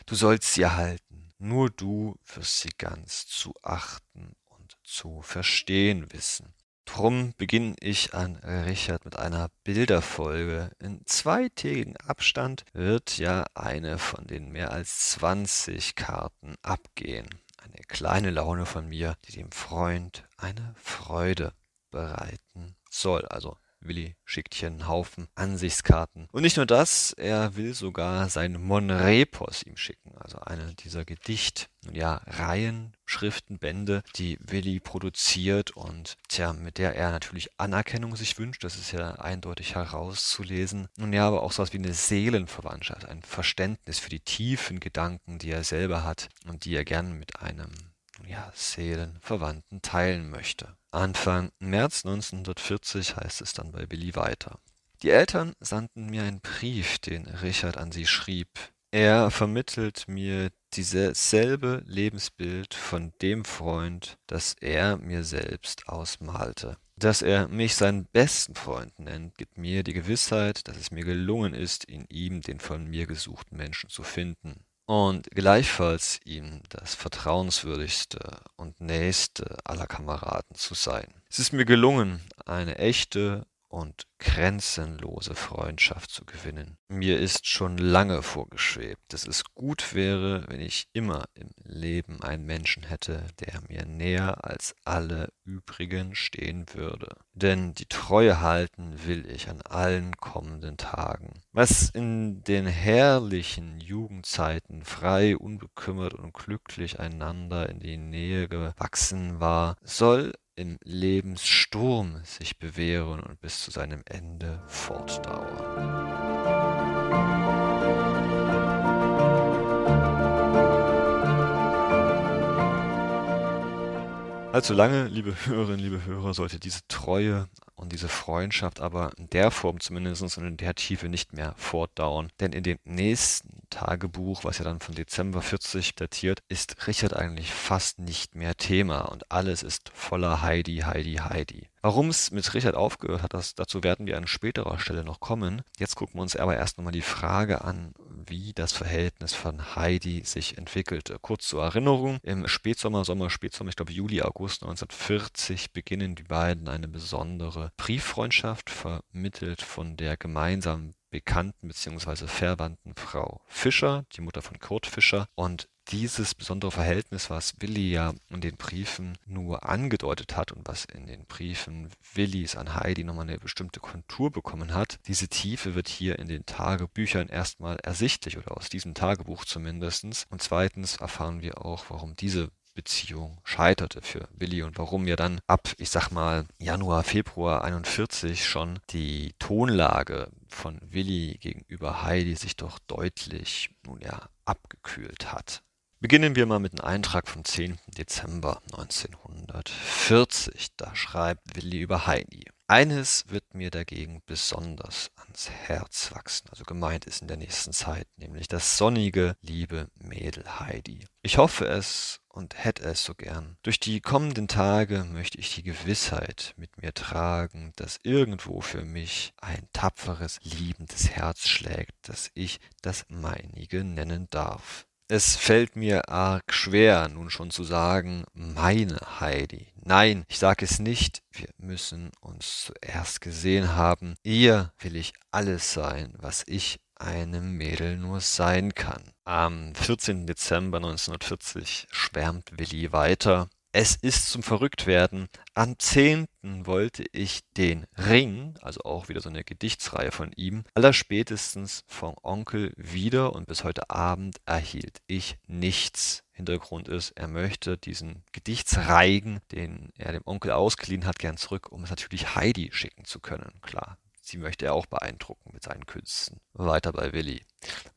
Du sollst sie erhalten, nur du wirst sie ganz zu achten und zu verstehen wissen. Drum beginne ich an Richard mit einer Bilderfolge. In zweitägigen Abstand wird ja eine von den mehr als 20 Karten abgehen. Eine kleine Laune von mir, die dem Freund eine Freude bereiten soll. Also Willi schickt hier einen Haufen Ansichtskarten. Und nicht nur das, er will sogar sein Monrepos ihm schicken, also eine dieser Gedicht, ja, Reihen, Schriften, Bände, die Willi produziert und tja, mit der er natürlich Anerkennung sich wünscht, das ist ja eindeutig herauszulesen. Und ja, aber auch so was wie eine Seelenverwandtschaft, ein Verständnis für die tiefen Gedanken, die er selber hat und die er gern mit einem ja, Seelenverwandten teilen möchte. Anfang März 1940 heißt es dann bei Billy weiter. Die Eltern sandten mir einen Brief, den Richard an sie schrieb. Er vermittelt mir dieses selbe Lebensbild von dem Freund, das er mir selbst ausmalte. Dass er mich seinen besten Freund nennt, gibt mir die Gewissheit, dass es mir gelungen ist, in ihm den von mir gesuchten Menschen zu finden und gleichfalls ihm das vertrauenswürdigste und nächste aller Kameraden zu sein. Es ist mir gelungen, eine echte und grenzenlose Freundschaft zu gewinnen. Mir ist schon lange vorgeschwebt, dass es gut wäre, wenn ich immer im Leben einen Menschen hätte, der mir näher als alle übrigen stehen würde. Denn die Treue halten will ich an allen kommenden Tagen. Was in den herrlichen Jugendzeiten frei, unbekümmert und glücklich einander in die Nähe gewachsen war, soll im Lebenssturm sich bewähren und bis zu seinem Ende fortdauern. Allzu lange, liebe Hörerinnen, liebe Hörer, sollte diese Treue und diese Freundschaft aber in der Form zumindest und in der Tiefe nicht mehr fortdauern. Denn in dem nächsten Tagebuch, was ja dann von Dezember 40 datiert, ist Richard eigentlich fast nicht mehr Thema und alles ist voller Heidi, Heidi, Heidi. Warum es mit Richard aufgehört hat, das, dazu werden wir an späterer Stelle noch kommen. Jetzt gucken wir uns aber erst nochmal die Frage an, wie das Verhältnis von Heidi sich entwickelte. Kurz zur Erinnerung, im Spätsommer, Sommer, Spätsommer, ich glaube Juli, August 1940 beginnen die beiden eine besondere Brieffreundschaft, vermittelt von der gemeinsamen Bekannten bzw. Verwandten Frau Fischer, die Mutter von Kurt Fischer. Und dieses besondere Verhältnis, was Willi ja in den Briefen nur angedeutet hat und was in den Briefen Willis an Heidi nochmal eine bestimmte Kontur bekommen hat, diese Tiefe wird hier in den Tagebüchern erstmal ersichtlich oder aus diesem Tagebuch zumindest. Und zweitens erfahren wir auch, warum diese Beziehung scheiterte für Willi und warum wir dann ab, ich sag mal, Januar, Februar 41 schon die Tonlage von Willi gegenüber Heidi sich doch deutlich, nun ja, abgekühlt hat. Beginnen wir mal mit einem Eintrag vom 10. Dezember 1940. Da schreibt Willi über Heidi. Eines wird mir dagegen besonders ans Herz wachsen, also gemeint ist in der nächsten Zeit, nämlich das sonnige, liebe Mädel Heidi. Ich hoffe es und hätte es so gern. Durch die kommenden Tage möchte ich die Gewissheit mit mir tragen, dass irgendwo für mich ein tapferes, liebendes Herz schlägt, das ich das meinige nennen darf. Es fällt mir arg schwer, nun schon zu sagen, meine Heidi. Nein, ich sage es nicht. Wir müssen uns zuerst gesehen haben. Ihr will ich alles sein, was ich einem Mädel nur sein kann. Am 14. Dezember 1940 schwärmt Willi weiter. Es ist zum Verrücktwerden. Am 10. wollte ich den Ring, also auch wieder so eine Gedichtsreihe von ihm, allerspätestens vom Onkel wieder und bis heute Abend erhielt ich nichts. Hintergrund ist, er möchte diesen Gedichtsreigen, den er dem Onkel ausgeliehen hat, gern zurück, um es natürlich Heidi schicken zu können. Klar, Sie möchte er auch beeindrucken mit seinen Künsten. Weiter bei Willi.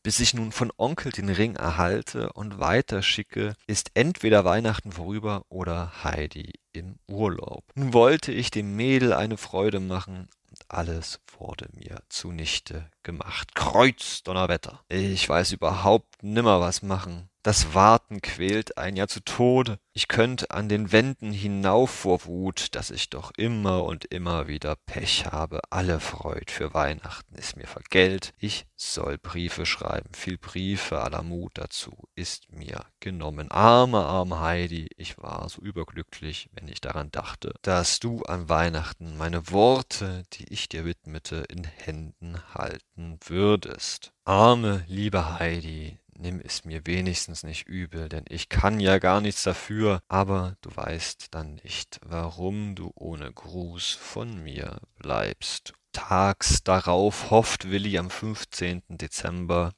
Bis ich nun von Onkel den Ring erhalte und weiterschicke, ist entweder Weihnachten vorüber oder Heidi im Urlaub. Nun wollte ich dem Mädel eine Freude machen und alles wurde mir zunichte gemacht. Kreuz, Donnerwetter. Ich weiß überhaupt nimmer was machen. Das Warten quält ein ja zu Tode. Ich könnte an den Wänden hinauf vor Wut, dass ich doch immer und immer wieder Pech habe. Alle Freud für Weihnachten ist mir vergällt. Ich soll Briefe schreiben. Viel Briefe, aller Mut dazu ist mir genommen. Arme, arme Heidi, ich war so überglücklich, wenn ich daran dachte, dass du an Weihnachten meine Worte, die ich dir widmete, in Händen halten würdest. Arme, liebe Heidi, nimm es mir wenigstens nicht übel, denn ich kann ja gar nichts dafür, aber du weißt dann nicht, warum du ohne Gruß von mir bleibst. Tags darauf hofft Willi am 15. Dezember,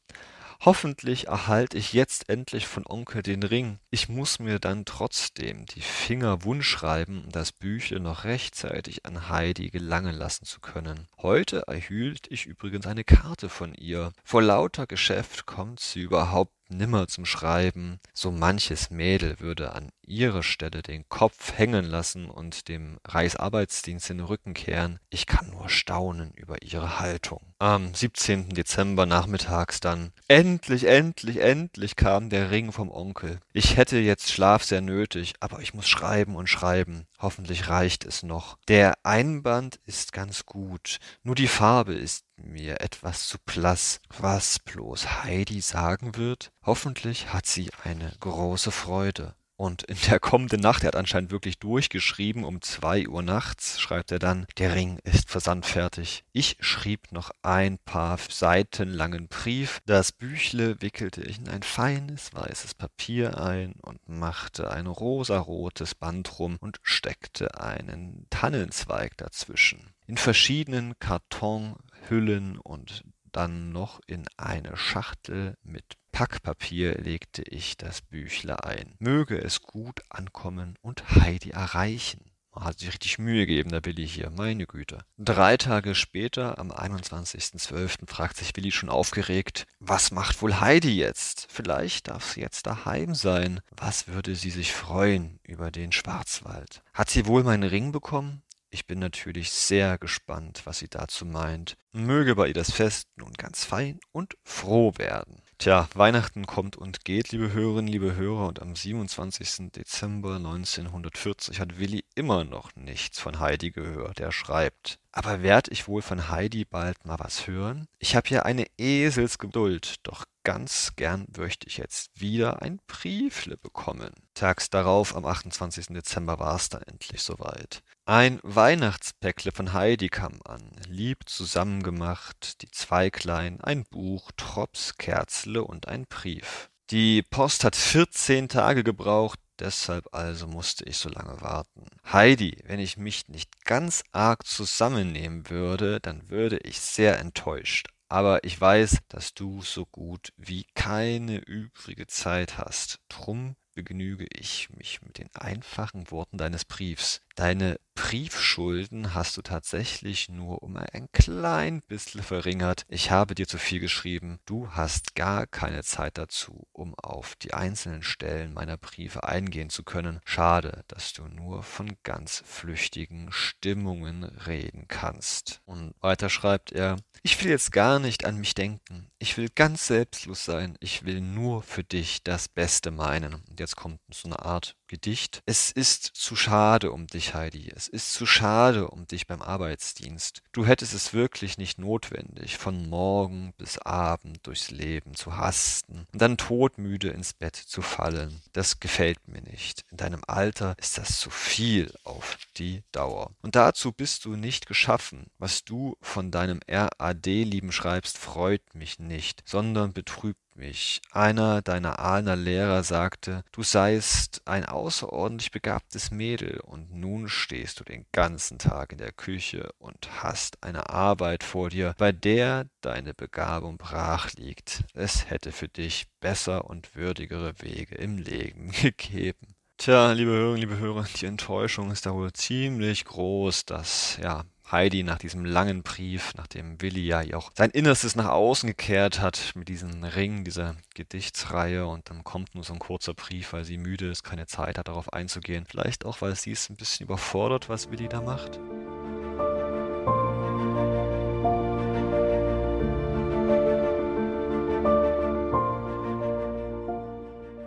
Hoffentlich erhalte ich jetzt endlich von Onkel den Ring. Ich muss mir dann trotzdem die Finger wund schreiben, um das Büchle noch rechtzeitig an Heidi gelangen lassen zu können. Heute erhielt ich übrigens eine Karte von ihr. Vor lauter Geschäft kommt sie überhaupt nimmer zum Schreiben. So manches Mädel würde an ihrer Stelle den Kopf hängen lassen und dem Reichsarbeitsdienst den Rücken kehren. Ich kann nur staunen über ihre Haltung. Am 17. Dezember nachmittags dann. Endlich, endlich, endlich kam der Ring vom Onkel. Ich hätte jetzt Schlaf sehr nötig, aber ich muss schreiben und schreiben. Hoffentlich reicht es noch. Der Einband ist ganz gut, nur die Farbe ist mir etwas zu blass. Was bloß Heidi sagen wird? Hoffentlich hat sie eine große Freude. Und in der kommenden Nacht, er hat anscheinend wirklich durchgeschrieben, um zwei Uhr nachts schreibt er dann, der Ring ist versandfertig. Ich schrieb noch ein paar Seiten langen Brief. Das Büchle wickelte ich in ein feines weißes Papier ein und machte ein rosarotes Band rum und steckte einen Tannenzweig dazwischen. In verschiedenen Kartonhüllen und dann noch in eine Schachtel mit Packpapier legte ich das Büchle ein. Möge es gut ankommen und Heidi erreichen. Hat sich richtig Mühe gegeben, der Willi hier, meine Güte. Drei Tage später, am 21.12., fragt sich Willi schon aufgeregt, was macht wohl Heidi jetzt? Vielleicht darf sie jetzt daheim sein. Was würde sie sich freuen über den Schwarzwald? Hat sie wohl meinen Ring bekommen? Ich bin natürlich sehr gespannt, was sie dazu meint. Möge bei ihr das Fest nun ganz fein und froh werden. Tja, Weihnachten kommt und geht, liebe Hörerinnen, liebe Hörer, und am 27. Dezember 1940 hat Willi immer noch nichts von Heidi gehört. Er schreibt, aber werd ich wohl von Heidi bald mal was hören? Ich hab ja eine Eselsgeduld, doch ganz gern möchte ich jetzt wieder ein Briefle bekommen. Tags darauf, am 28. Dezember, war es dann endlich soweit. Ein Weihnachtspäckle von Heidi kam an, lieb zusammengemacht, die Zweiglein, ein Buch, Drops, Kerzle und ein Brief. Die Post hat 14 Tage gebraucht, deshalb also musste ich so lange warten. Heidi, wenn ich mich nicht ganz arg zusammennehmen würde, dann würde ich sehr enttäuscht. Aber ich weiß, dass du so gut wie keine übrige Zeit hast. Drum begnüge ich mich mit den einfachen Worten deines Briefs. Deine Briefschulden hast du tatsächlich nur um ein klein bisschen verringert. Ich habe dir zu viel geschrieben. Du hast gar keine Zeit dazu, um auf die einzelnen Stellen meiner Briefe eingehen zu können. Schade, dass du nur von ganz flüchtigen Stimmungen reden kannst. Und weiter schreibt er, ich will jetzt gar nicht an mich denken. Ich will ganz selbstlos sein. Ich will nur für dich das Beste meinen. Und jetzt kommt so eine Art Gedicht. Es ist zu schade um dich, Heidi. Es ist zu schade um dich beim Arbeitsdienst. Du hättest es wirklich nicht notwendig, von Morgen bis Abend durchs Leben zu hasten und dann todmüde ins Bett zu fallen. Das gefällt mir nicht. In deinem Alter ist das zu viel auf die Dauer. Und dazu bist du nicht geschaffen. Was du von deinem RAD-Lieben schreibst, freut mich nicht, sondern betrübt mich. Einer deiner Ahner Lehrer sagte, du seist ein außerordentlich begabtes Mädel und nun stehst du den ganzen Tag in der Küche und hast eine Arbeit vor dir, bei der deine Begabung brach liegt. Es hätte für dich besser und würdigere Wege im Leben gegeben. Tja, liebe Hörerinnen, liebe Hörer, die Enttäuschung ist da wohl ziemlich groß, dass, ja, Heidi nach diesem langen Brief, nachdem Willi ja auch sein Innerstes nach außen gekehrt hat mit diesem Ring, dieser Gedichtsreihe und dann kommt nur so ein kurzer Brief, weil sie müde ist, keine Zeit hat, darauf einzugehen. Vielleicht auch, weil sie es ein bisschen überfordert, was Willi da macht.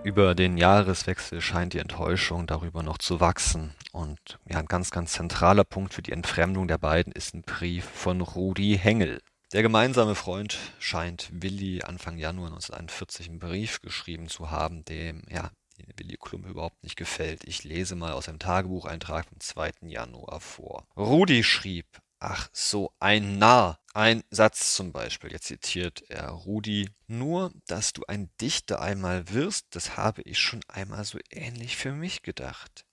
Über den Jahreswechsel scheint die Enttäuschung darüber noch zu wachsen. Und ja, ein ganz, ganz zentraler Punkt für die Entfremdung der beiden ist ein Brief von Rudi Hengel. Der gemeinsame Freund scheint Willi Anfang Januar 1941 einen Brief geschrieben zu haben, dem ja, Willi Klum überhaupt nicht gefällt. Ich lese mal aus einem Tagebucheintrag vom 2. Januar vor. Rudi schrieb, ach so ein Narr, ein Satz zum Beispiel, jetzt zitiert er Rudi, nur, dass du ein Dichter einmal wirst, das habe ich schon einmal so ähnlich für mich gedacht.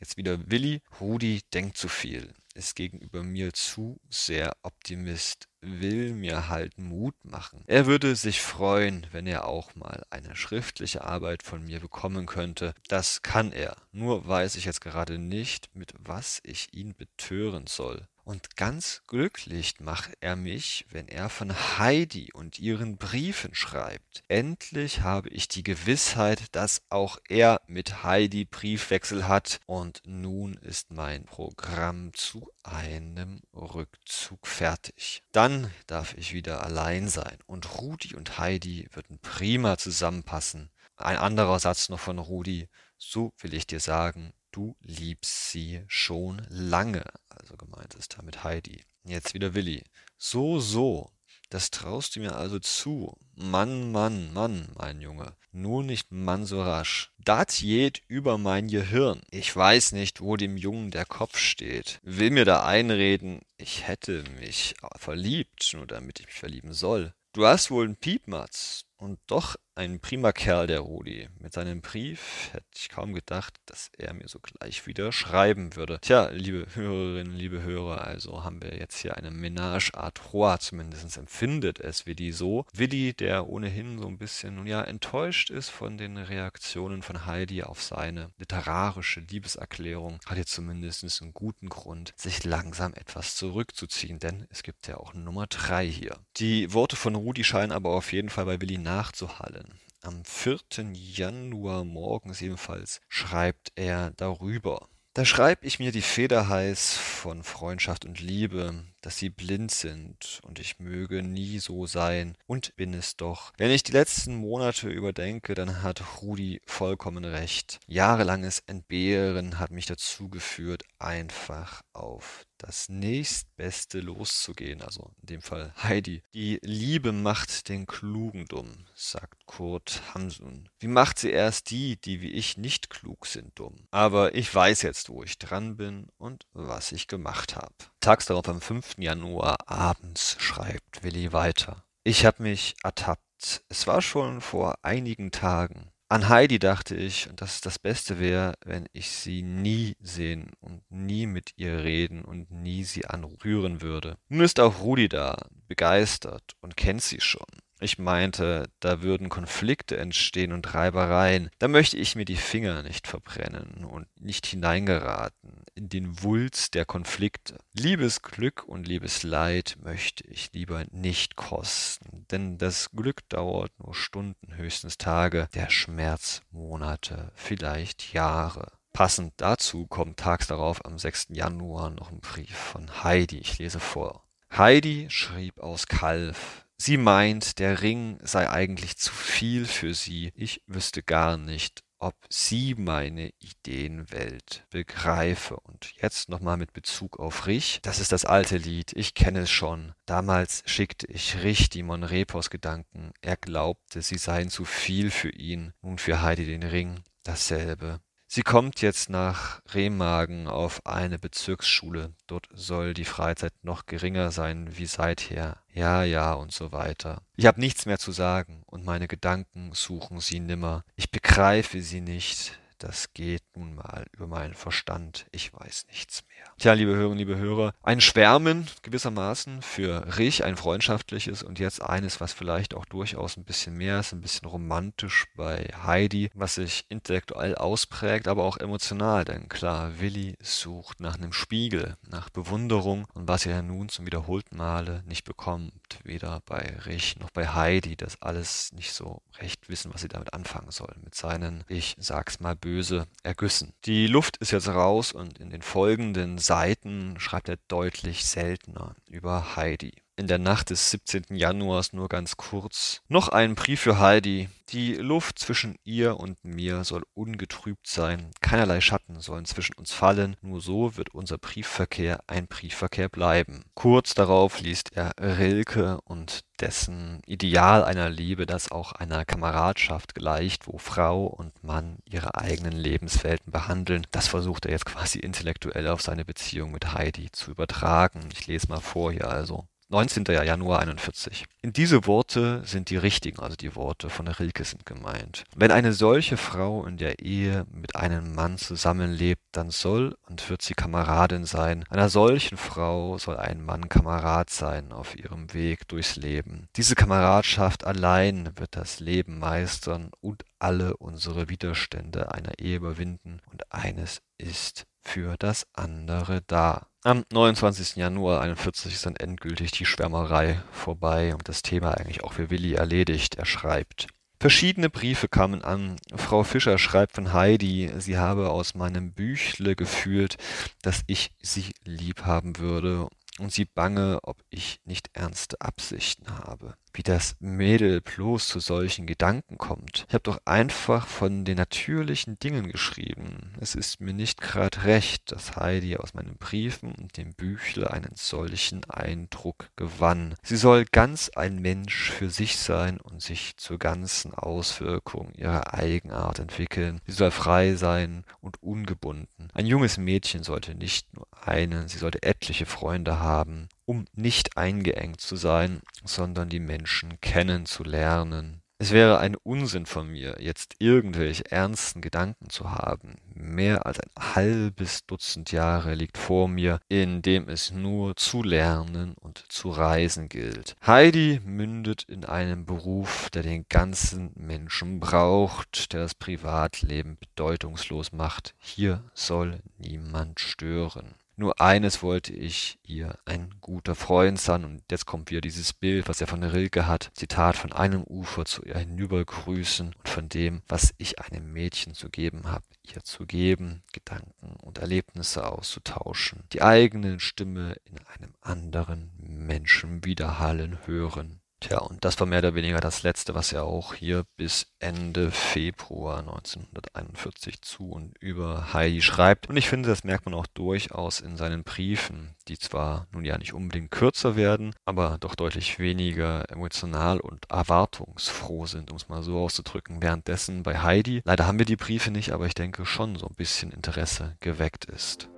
Jetzt wieder Willi, Rudi denkt zu viel, ist gegenüber mir zu sehr Optimist, will mir halt Mut machen. Er würde sich freuen, wenn er auch mal eine schriftliche Arbeit von mir bekommen könnte. Das kann er, nur weiß ich jetzt gerade nicht, mit was ich ihn betören soll. Und ganz glücklich macht er mich, wenn er von Heidi und ihren Briefen schreibt. Endlich habe ich die Gewissheit, dass auch er mit Heidi Briefwechsel hat, und nun ist mein Programm zu einem Rückzug fertig. Dann darf ich wieder allein sein, und Rudi und Heidi würden prima zusammenpassen. Ein anderer Satz noch von Rudi. So will ich dir sagen, du liebst sie schon lange also gemeint ist damit Heidi. Jetzt wieder Willi. So, so. Das traust du mir also zu. Mann, Mann, Mann, mein Junge. Nur nicht Mann so rasch. Dat geht über mein Gehirn. Ich weiß nicht, wo dem Jungen der Kopf steht. Will mir da einreden, ich hätte mich verliebt, nur damit ich mich verlieben soll. Du hast wohl einen Piepmatz. Und doch ein prima Kerl, der Rudi. Mit seinem Brief hätte ich kaum gedacht, dass er mir so gleich wieder schreiben würde. Tja, liebe Hörerinnen, liebe Hörer, also haben wir jetzt hier eine Ménage à trois, zumindest empfindet es Willi so. Willi, der ohnehin so ein bisschen, ja, enttäuscht ist von den Reaktionen von Heidi auf seine literarische Liebeserklärung, hat jetzt zumindest einen guten Grund, sich langsam etwas zurückzuziehen, denn es gibt ja auch Nummer drei hier. Die Worte von Rudi scheinen aber auf jeden Fall bei Willi nachzuhallen. Am 4. Januar morgens ebenfalls schreibt er darüber. Da schreib ich mir die Feder heiß von Freundschaft und Liebe, dass sie blind sind und ich möge nie so sein und bin es doch. Wenn ich die letzten Monate überdenke, dann hat Rudi vollkommen recht. Jahrelanges Entbehren hat mich dazu geführt, einfach auf das nächstbeste loszugehen, also in dem Fall Heidi. Die Liebe macht den Klugen dumm, sagt Kurt Hamsun. Wie macht sie erst die, die wie ich nicht klug sind, dumm? Aber ich weiß jetzt, wo ich dran bin und was ich gemacht habe. Tags darauf am 5. Januar abends schreibt Willi weiter. Ich habe mich ertappt. Es war schon vor einigen Tagen. An Heidi dachte ich, dass das Beste wäre, wenn ich sie nie sehen und nie mit ihr reden und nie sie anrühren würde. Nun ist auch Rudi da, begeistert und kennt sie schon. Ich meinte, da würden Konflikte entstehen und Reibereien. Da möchte ich mir die Finger nicht verbrennen und nicht hineingeraten in den Wulst der Konflikte. Liebesglück und Liebesleid möchte ich lieber nicht kosten, denn das Glück dauert nur Stunden, höchstens Tage, der Schmerz Monate, vielleicht Jahre. Passend dazu kommt tags darauf am 6. Januar noch ein Brief von Heidi. Ich lese vor. Heidi schrieb aus Kalf, Sie meint, der Ring sei eigentlich zu viel für sie. Ich wüsste gar nicht, ob sie meine Ideenwelt begreife. Und jetzt nochmal mit Bezug auf Rich. Das ist das alte Lied. Ich kenne es schon. Damals schickte ich Rich die Monrepos Gedanken. Er glaubte, sie seien zu viel für ihn. Nun für Heidi den Ring dasselbe. Sie kommt jetzt nach Remagen auf eine Bezirksschule. Dort soll die Freizeit noch geringer sein wie seither. Ja, ja und so weiter. Ich habe nichts mehr zu sagen und meine Gedanken suchen sie nimmer. Ich begreife sie nicht. Das geht nun mal über meinen Verstand. Ich weiß nichts mehr. Tja, liebe Hörerinnen, liebe Hörer, ein Schwärmen gewissermaßen für Rich, ein freundschaftliches und jetzt eines, was vielleicht auch durchaus ein bisschen mehr ist, ein bisschen romantisch bei Heidi, was sich intellektuell ausprägt, aber auch emotional, denn klar, Willi sucht nach einem Spiegel, nach Bewunderung. Und was er nun zum wiederholten Male nicht bekommt, weder bei Rich noch bei Heidi, das alles nicht so recht wissen, was sie damit anfangen sollen, mit seinen, ich sag's mal böse, Ergüssen. Die Luft ist jetzt raus und in den folgenden Seiten schreibt er deutlich seltener über Heidi. In der Nacht des 17. Januars nur ganz kurz. Noch ein Brief für Heidi. Die Luft zwischen ihr und mir soll ungetrübt sein. Keinerlei Schatten sollen zwischen uns fallen. Nur so wird unser Briefverkehr ein Briefverkehr bleiben. Kurz darauf liest er Rilke und dessen Ideal einer Liebe, das auch einer Kameradschaft gleicht, wo Frau und Mann ihre eigenen Lebenswelten behandeln. Das versucht er jetzt quasi intellektuell auf seine Beziehung mit Heidi zu übertragen. Ich lese mal vor hier also. 19. Januar 41. In diese Worte sind die richtigen, also die Worte von Rilke sind gemeint. Wenn eine solche Frau in der Ehe mit einem Mann zusammenlebt, dann soll und wird sie Kameradin sein. Einer solchen Frau soll ein Mann Kamerad sein auf ihrem Weg durchs Leben. Diese Kameradschaft allein wird das Leben meistern und alle unsere Widerstände einer Ehe überwinden und eines ist für das andere da. Am 29. Januar 41 ist dann endgültig die Schwärmerei vorbei und das Thema eigentlich auch für Willi erledigt. Er schreibt. Verschiedene Briefe kamen an. Frau Fischer schreibt von Heidi, sie habe aus meinem Büchle gefühlt, dass ich sie lieb haben würde und sie bange, ob ich nicht ernste Absichten habe. Wie das Mädel bloß zu solchen Gedanken kommt. Ich habe doch einfach von den natürlichen Dingen geschrieben. Es ist mir nicht grad recht, dass Heidi aus meinen Briefen und dem Büchle einen solchen Eindruck gewann. Sie soll ganz ein Mensch für sich sein und sich zur ganzen Auswirkung ihrer Eigenart entwickeln. Sie soll frei sein und ungebunden. Ein junges Mädchen sollte nicht nur einen, sie sollte etliche Freunde haben, um nicht eingeengt zu sein, sondern die Menschen kennenzulernen. Es wäre ein Unsinn von mir, jetzt irgendwelche ernsten Gedanken zu haben. Mehr als ein halbes Dutzend Jahre liegt vor mir, in dem es nur zu lernen und zu reisen gilt. Heidi mündet in einem Beruf, der den ganzen Menschen braucht, der das Privatleben bedeutungslos macht. Hier soll niemand stören. Nur eines wollte ich ihr ein guter Freund sein. Und jetzt kommt wieder dieses Bild, was er von der Rilke hat. Zitat von einem Ufer zu ihr hinübergrüßen und von dem, was ich einem Mädchen zu geben habe, ihr zu geben, Gedanken und Erlebnisse auszutauschen, die eigene Stimme in einem anderen Menschen widerhallen hören Tja, und das war mehr oder weniger das Letzte, was er auch hier bis Ende Februar 1941 zu und über Heidi schreibt. Und ich finde, das merkt man auch durchaus in seinen Briefen, die zwar nun ja nicht unbedingt kürzer werden, aber doch deutlich weniger emotional und erwartungsfroh sind, um es mal so auszudrücken. Währenddessen bei Heidi, leider haben wir die Briefe nicht, aber ich denke schon so ein bisschen Interesse geweckt ist.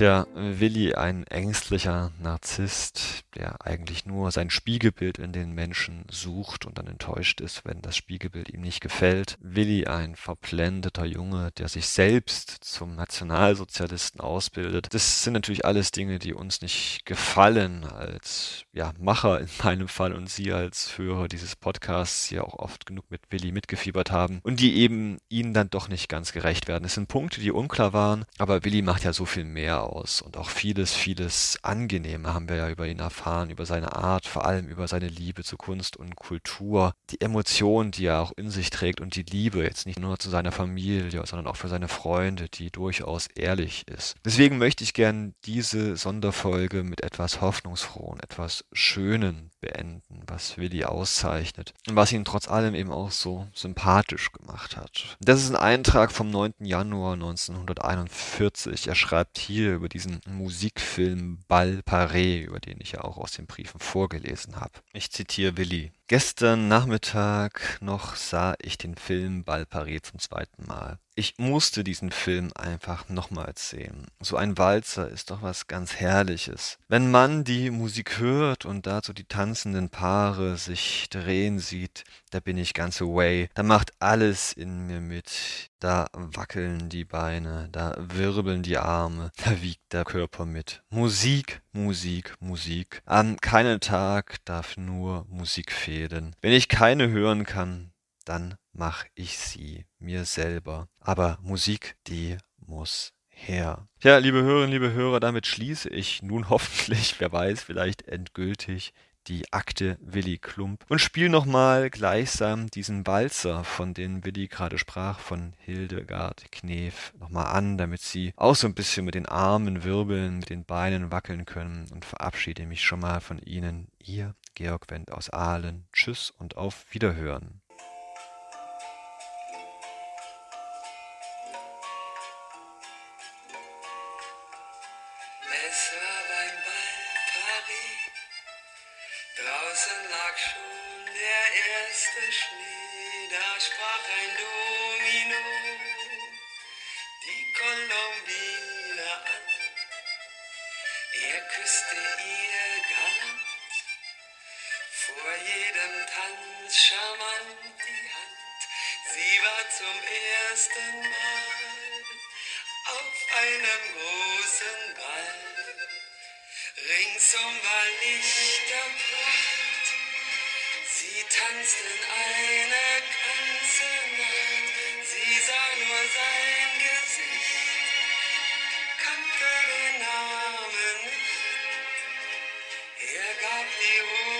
Tja, Willi, ein ängstlicher Narzisst, der eigentlich nur sein Spiegelbild in den Menschen sucht und dann enttäuscht ist, wenn das Spiegelbild ihm nicht gefällt. Willi, ein verblendeter Junge, der sich selbst zum Nationalsozialisten ausbildet. Das sind natürlich alles Dinge, die uns nicht gefallen als ja, Macher in meinem Fall und Sie als Hörer dieses Podcasts ja auch oft genug mit Willi mitgefiebert haben und die eben ihnen dann doch nicht ganz gerecht werden. Es sind Punkte, die unklar waren, aber Willi macht ja so viel mehr aus und auch vieles, vieles Angenehme haben wir ja über ihn erfahren, über seine Art, vor allem über seine Liebe zu Kunst und Kultur, die Emotionen, die er auch in sich trägt und die Liebe jetzt nicht nur zu seiner Familie, sondern auch für seine Freunde, die durchaus ehrlich ist. Deswegen möchte ich gern diese Sonderfolge mit etwas hoffnungsfrohen, etwas schönen beenden, was Willi auszeichnet und was ihn trotz allem eben auch so sympathisch gemacht hat. Das ist ein Eintrag vom 9. Januar 1941. Er schreibt hier über diesen Musikfilm Bal Paré, über den ich ja auch aus den Briefen vorgelesen habe. Ich zitiere Willi. Gestern Nachmittag noch sah ich den Film Bal Paré zum zweiten Mal. Ich musste diesen Film einfach nochmals sehen. So ein Walzer ist doch was ganz Herrliches. Wenn man die Musik hört und dazu die tanzenden Paare sich drehen sieht, da bin ich ganz away. Da macht alles in mir mit. Da wackeln die Beine, da wirbeln die Arme, da wiegt der Körper mit. Musik, Musik, Musik. An keinem Tag darf nur Musik fehlen. Wenn ich keine hören kann, dann mach ich sie mir selber. Aber Musik, die muss her. Ja, liebe Hörerinnen, liebe Hörer, damit schließe ich nun hoffentlich, wer weiß, vielleicht endgültig die Akte Willi Klump und spiel nochmal gleichsam diesen Walzer, von dem Willi gerade sprach, von Hildegard Knef, nochmal an, damit sie auch so ein bisschen mit den Armen wirbeln, mit den Beinen wackeln können und verabschiede mich schon mal von Ihnen, Ihr Georg Wendt aus Aalen. Tschüss und auf Wiederhören. Küsste ihr galant, vor jedem Tanz charmant die Hand. Sie war zum ersten Mal auf einem großen Ball. Ringsum war Lichterpracht, sie tanzten eine ganze Nacht, sie sah nur sein Gesicht, kannte den Namen. Er gab die